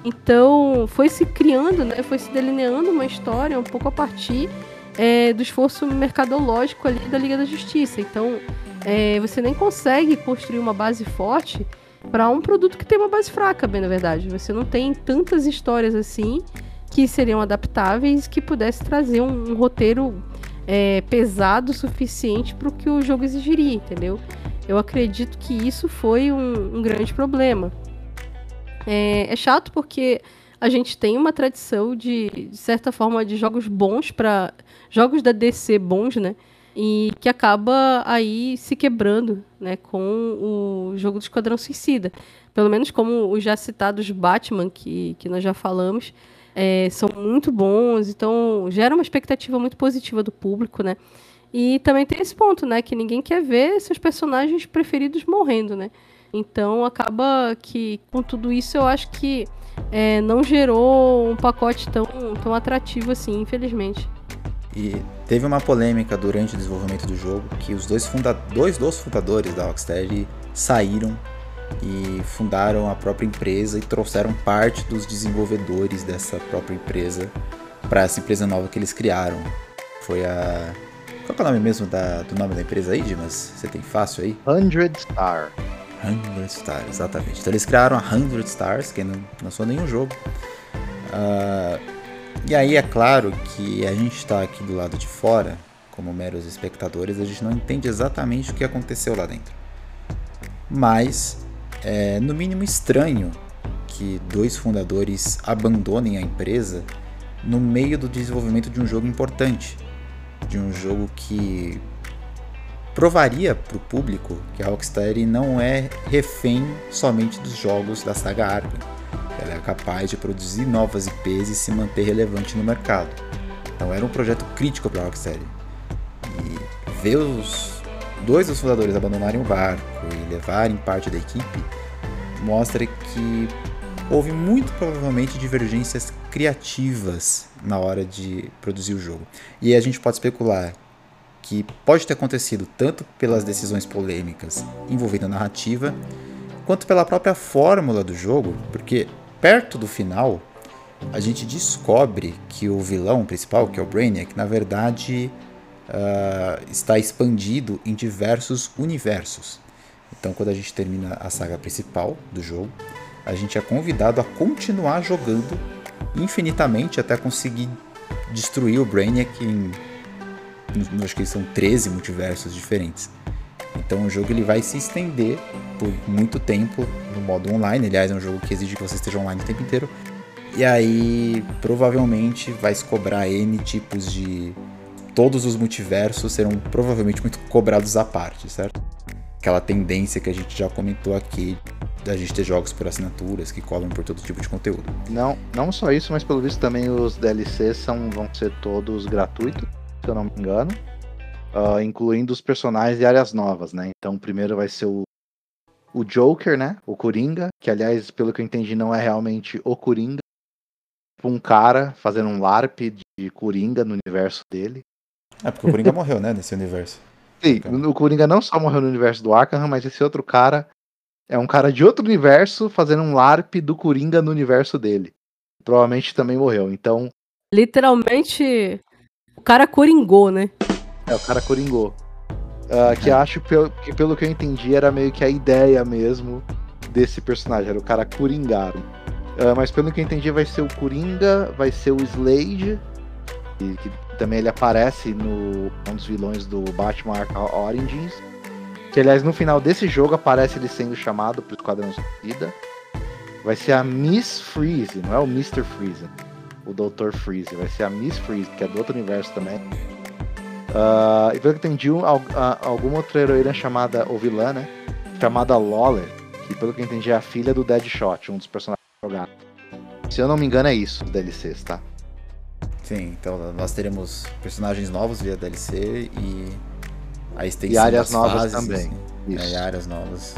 Então, foi se criando, né? Foi se delineando uma história um pouco a partir é, do esforço mercadológico ali da Liga da Justiça. Então, é, você nem consegue construir uma base forte para um produto que tem uma base fraca, bem na verdade. Você não tem tantas histórias assim que seriam adaptáveis que pudesse trazer um, um roteiro é, pesado o suficiente para o que o jogo exigiria, entendeu? Eu acredito que isso foi um, um grande problema. É, é, chato porque a gente tem uma tradição de, de certa forma, de jogos bons para jogos da DC bons, né? E que acaba aí se quebrando, né, com o jogo do Esquadrão Suicida. Pelo menos como os já citados Batman, que, que nós já falamos, é, são muito bons, então gera uma expectativa muito positiva do público, né? E também tem esse ponto, né, que ninguém quer ver seus personagens preferidos morrendo, né? Então acaba que com tudo isso eu acho que é, não gerou um pacote tão, tão atrativo assim, infelizmente. E teve uma polêmica durante o desenvolvimento do jogo que os dois, funda dois dos fundadores da Rocksteady saíram e fundaram a própria empresa e trouxeram parte dos desenvolvedores dessa própria empresa para essa empresa nova que eles criaram. Foi a. Qual é o nome mesmo da, do nome da empresa aí, Dimas? Você tem fácil aí? Hundred Star. Hundred Stars, exatamente. Então eles criaram a Hundred Stars, que não lançou nenhum jogo. Uh, e aí é claro que a gente está aqui do lado de fora, como meros espectadores, a gente não entende exatamente o que aconteceu lá dentro. Mas é no mínimo estranho que dois fundadores abandonem a empresa no meio do desenvolvimento de um jogo importante, de um jogo que provaria para o público que a Rocksteady não é refém somente dos jogos da saga Arkham. Ela é capaz de produzir novas IPs e se manter relevante no mercado. Então era um projeto crítico para a Rocksteady. E ver os dois dos fundadores abandonarem o barco e levarem parte da equipe mostra que houve muito provavelmente divergências criativas na hora de produzir o jogo. E a gente pode especular que pode ter acontecido tanto pelas decisões polêmicas envolvendo a narrativa, quanto pela própria fórmula do jogo, porque perto do final a gente descobre que o vilão principal, que é o Brainiac, na verdade uh, está expandido em diversos universos. Então, quando a gente termina a saga principal do jogo, a gente é convidado a continuar jogando infinitamente até conseguir destruir o Brainiac em acho que são 13 multiversos diferentes. Então o jogo ele vai se estender por muito tempo no modo online. Aliás, é um jogo que exige que você esteja online o tempo inteiro. E aí, provavelmente, vai se cobrar N tipos de. Todos os multiversos serão provavelmente muito cobrados à parte, certo? Aquela tendência que a gente já comentou aqui da gente ter jogos por assinaturas que cobram por todo tipo de conteúdo. Não, não só isso, mas pelo visto também os DLCs são, vão ser todos gratuitos se eu não me engano, uh, incluindo os personagens de áreas novas, né? Então, o primeiro vai ser o, o Joker, né? O Coringa, que aliás, pelo que eu entendi, não é realmente o Coringa. Tipo, um cara fazendo um LARP de Coringa no universo dele. É, porque o Coringa morreu, né, nesse universo. Sim, o Coringa não só morreu no universo do Arkham, mas esse outro cara é um cara de outro universo fazendo um LARP do Coringa no universo dele. Provavelmente também morreu. Então. Literalmente o cara coringou, né? É, o cara coringou. Uh, que acho que, pelo que eu entendi, era meio que a ideia mesmo desse personagem, era o cara coringar. Uh, mas pelo que eu entendi, vai ser o Coringa, vai ser o Slade, que, que também ele aparece no um dos vilões do Batman Arkham Origins. Que aliás no final desse jogo aparece ele sendo chamado pro Esquadrão Suicida. Vai ser a Miss Freeze, não é o Mr. Freeze o Dr. Freeze. Vai ser a Miss Freeze, que é do outro universo também. Uh, e pelo que entendi, um, alguma outra heroína chamada, ou vilã, né? Chamada Lawler, que pelo que entendi é a filha do Deadshot, um dos personagens jogados. Se eu não me engano, é isso, os DLCs, tá? Sim, então nós teremos personagens novos via DLC e a extensão E áreas novas fases, também. assim. Isso, É, e áreas novas.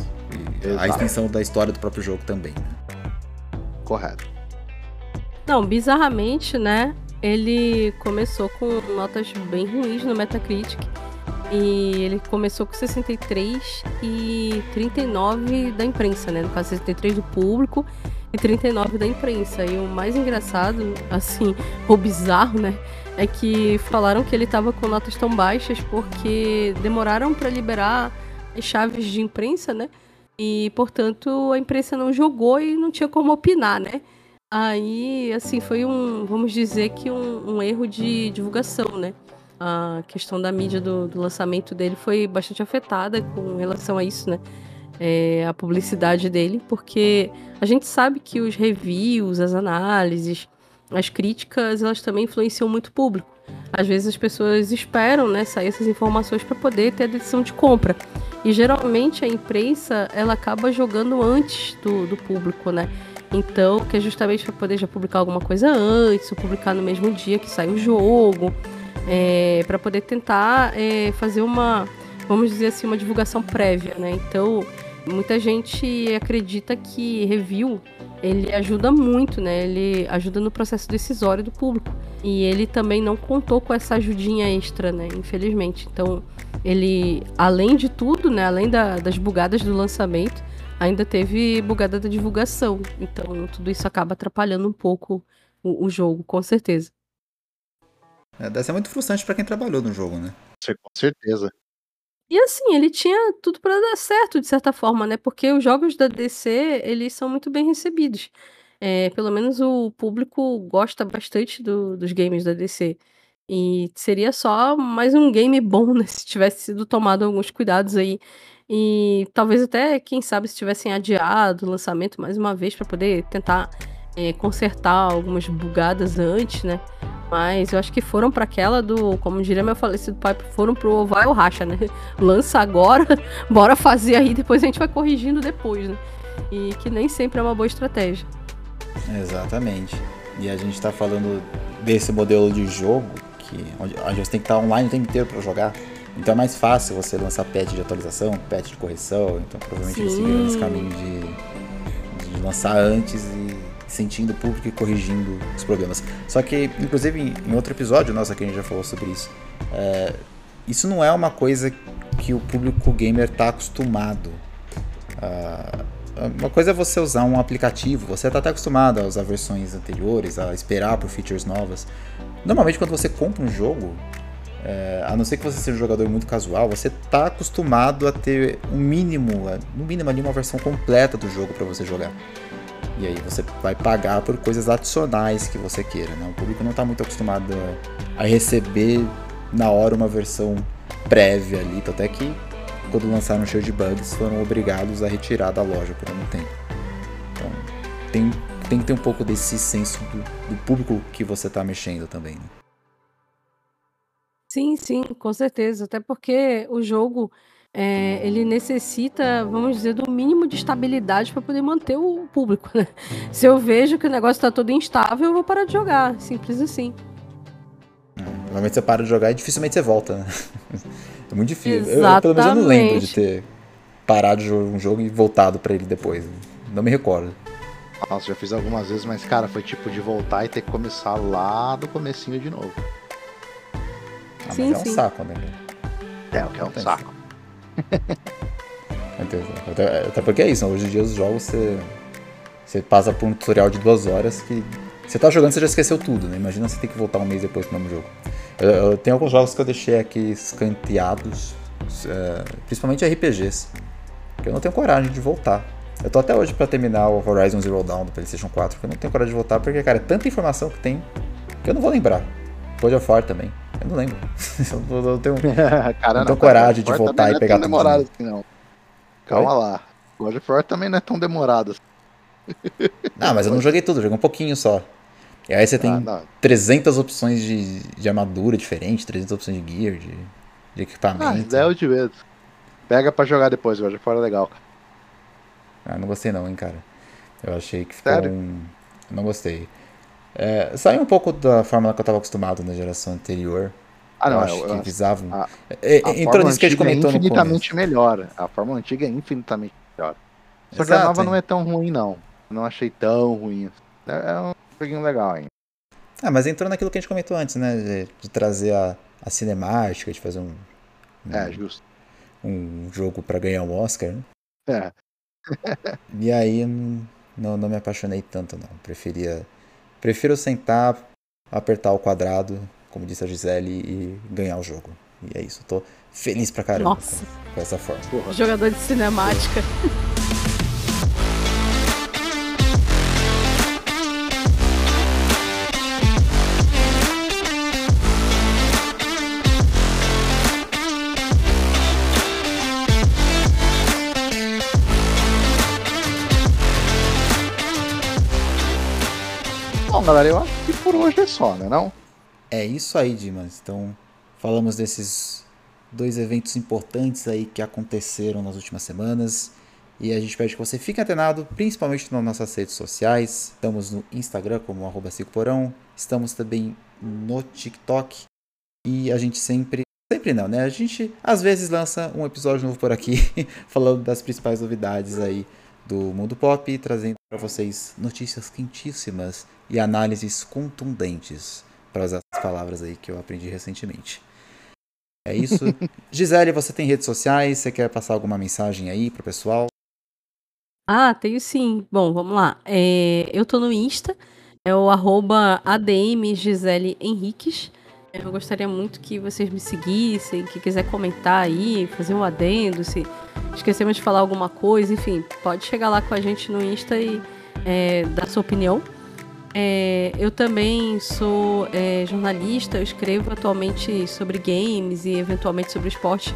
E a extensão da história do próprio jogo também. né? correto. Não, bizarramente, né? Ele começou com notas bem ruins no Metacritic. E ele começou com 63 e 39 da imprensa, né? No caso, 63 do público e 39 da imprensa. E o mais engraçado, assim, ou bizarro, né? É que falaram que ele tava com notas tão baixas porque demoraram para liberar as chaves de imprensa, né? E, portanto, a imprensa não jogou e não tinha como opinar, né? Aí, assim, foi um, vamos dizer que um, um erro de divulgação, né? A questão da mídia do, do lançamento dele foi bastante afetada com relação a isso, né? É, a publicidade dele, porque a gente sabe que os reviews, as análises, as críticas, elas também influenciam muito o público. Às vezes as pessoas esperam, né, sair essas informações para poder ter a decisão de compra. E geralmente a imprensa, ela acaba jogando antes do, do público, né? Então, que é justamente para poder já publicar alguma coisa antes, ou publicar no mesmo dia que sai o jogo, é, para poder tentar é, fazer uma, vamos dizer assim, uma divulgação prévia, né? Então, muita gente acredita que review ele ajuda muito, né? Ele ajuda no processo decisório do público. E ele também não contou com essa ajudinha extra, né? Infelizmente. Então, ele, além de tudo, né? Além da- das bugadas do lançamento, ainda teve bugada da divulgação. Então, tudo isso acaba atrapalhando um pouco o, o jogo, com certeza. É, deve ser muito frustrante pra quem trabalhou no jogo, né? Com certeza. E assim, ele tinha tudo pra dar certo, de certa forma, né? Porque os jogos da DC, eles são muito bem recebidos. É, pelo menos o público gosta bastante do- dos games da DC. E seria só mais um game bom, né? Se tivesse sido tomado alguns cuidados aí. E talvez até, quem sabe, se tivessem adiado o lançamento mais uma vez pra poder tentar é, consertar algumas bugadas antes, né? Mas eu acho que foram pra aquela do, como diria meu falecido pai, foram pro vai ou racha, né? Lança agora, bora fazer aí, depois a gente vai corrigindo depois, né? E que nem sempre é uma boa estratégia. Exatamente. E a gente tá falando desse modelo de jogo, que onde você tem que estar online o tempo inteiro pra jogar. Então é mais fácil você lançar patch de atualização, patch de correção. Então provavelmente eles Sim. seguiram esse caminho de, de lançar antes e sentindo o público e corrigindo os problemas. Só que, inclusive, em, em outro episódio nosso aqui a gente já falou sobre isso. é, isso não é uma coisa que o público gamer tá acostumado. a- uma coisa é você usar um aplicativo, você está até acostumado a usar versões anteriores, a esperar por features novas. Normalmente, quando você compra um jogo, é, a não ser que você seja um jogador muito casual, você está acostumado a ter um mínimo, é, no mínimo ali, uma versão completa do jogo para você jogar. E aí você vai pagar por coisas adicionais que você queira. Né? O público não está muito acostumado a, receber na hora uma versão prévia ali, até que quando lançaram cheio de bugs, foram obrigados a retirar da loja por algum tempo. Então, tem, tem que ter um pouco desse senso do, do público que você está mexendo também. Né? Sim, sim, com certeza. Até porque o jogo é, ele necessita, vamos dizer, do mínimo de estabilidade para poder manter o público. Né? Se eu vejo que o negócio está todo instável, eu vou parar de jogar. Simples assim. Normalmente você para de jogar e dificilmente você volta, né? É muito difícil. Eu, eu, pelo menos eu não lembro de ter parado de jogar um jogo e voltado pra ele depois. Não me recordo. Nossa, já fiz algumas vezes, mas cara, foi tipo de voltar e ter que começar lá do comecinho de novo. Ah, Sim, mas é um sim. saco, né? É, o que é um saco. Até, até porque é isso, hoje em dia os jogos você, você passa por um tutorial de duas horas que você tá jogando você já esqueceu tudo, né? Imagina você ter que voltar um mês depois pro mesmo jogo. Eu, eu tenho alguns jogos que eu deixei aqui escanteados, é, principalmente RPGs, que eu não tenho coragem de voltar. Eu tô até hoje pra terminar o Horizon Zero Dawn do PlayStation 4, que eu não tenho coragem de voltar porque, cara, é tanta informação que tem que eu não vou lembrar. God of War também, eu não lembro. eu, tenho, cara, Não tenho cara, coragem de God of War voltar também e não é pegar tão tudo demorado de assim, não. Calma lá. God of War também não é tão demorado assim. Não, mas eu não joguei tudo, joguei um pouquinho só. E aí você tem Ah, não. 300 opções de, de armadura diferente, 300 opções de gear, de, de Ah, equipamento. daí é o de medo. Pega pra jogar depois, God of War é legal. Ah, não gostei não, hein, cara. Eu achei que ficou Sério? um... Não gostei. É, saiu um pouco da fórmula que eu estava acostumado na geração anterior. Ah, não, eu acho eu- que visavam. a- É, A entrou nisso que a gente antiga é comentou começo. infinitamente melhor. A fórmula antiga é infinitamente melhor. Só que a Exato, nova hein? não é tão ruim, não. Eu não achei tão ruim. É é um joguinho legal, hein? Ah, mas entrou naquilo que a gente comentou antes, né? De, de trazer a, a cinemática, de fazer um, um, É, justo. um jogo pra ganhar um Oscar, né? É. E aí não, não me apaixonei tanto, não. Preferia. Prefiro sentar, apertar o quadrado, como disse a Gisele, e ganhar o jogo. E é isso. Tô feliz pra caramba Nossa. com, com essa forma. Porra. Jogador de cinemática. Galera, eu acho que por hoje é só, né? Não? É isso aí, Dimas. Então, falamos desses dois eventos importantes aí que aconteceram nas últimas semanas. E a gente pede que você fique antenado, principalmente nas nossas redes sociais. Estamos no Instagram como arroba Porão. Estamos também no TikTok. E a gente sempre. Sempre não, né? A gente às vezes lança um episódio novo por aqui, falando das principais novidades aí do mundo pop, trazendo para vocês notícias quentíssimas e análises contundentes para usar as palavras aí que eu aprendi recentemente. É isso. Gisele, você tem redes sociais? Você quer passar alguma mensagem aí pro pessoal? Ah, tenho sim. Bom, vamos lá. É, eu tô no Insta, é o arroba ADM Gisele Henriques. Eu gostaria muito que vocês me seguissem, que quiser comentar aí, fazer um adendo, se esquecemos de falar alguma coisa, enfim, pode chegar lá com a gente no Insta e é, dar sua opinião. É, eu também sou é, jornalista, eu escrevo atualmente sobre games e eventualmente sobre esporte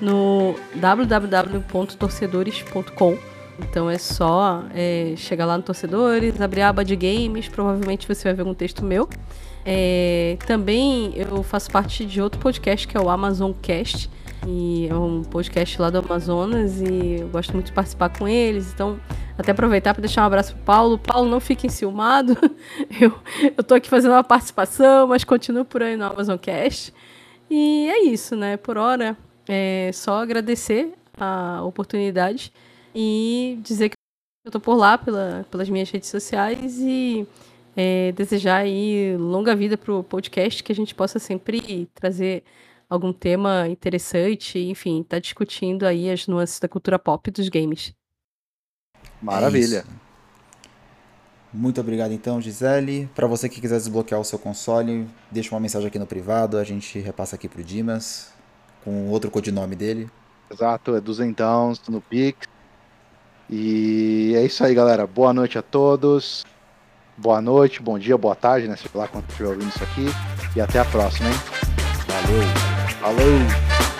no www.torcedores.com. Então é só é, chegar lá no Torcedores, abrir a aba de games, provavelmente você vai ver um texto meu. É, também eu faço parte de outro podcast que é o Amazon Cast. E é um podcast lá do Amazonas e eu gosto muito de participar com eles. Então, até aproveitar para deixar um abraço pro Paulo. Paulo, não fique enciumado. Eu, eu tô aqui fazendo uma participação, mas continuo por aí no Amazon Cast. E é isso, né? Por hora, é só agradecer a oportunidade e dizer que eu tô por lá pela, pelas minhas redes sociais e é, desejar aí longa vida pro podcast, que a gente possa sempre trazer algum tema interessante, enfim, tá discutindo aí as nuances da cultura pop dos games. Maravilha. É. Muito obrigado então, Gisele. Para você que quiser desbloquear o seu console, deixa uma mensagem aqui no privado, a gente repassa aqui pro Dimas com outro codinome dele. Exato, é duzentão no Pix. E é isso aí, galera. Boa noite a todos. Boa noite, bom dia, boa tarde, né? Sei lá quando estiver ouvindo isso aqui. E até a próxima, hein? Valeu! Falou!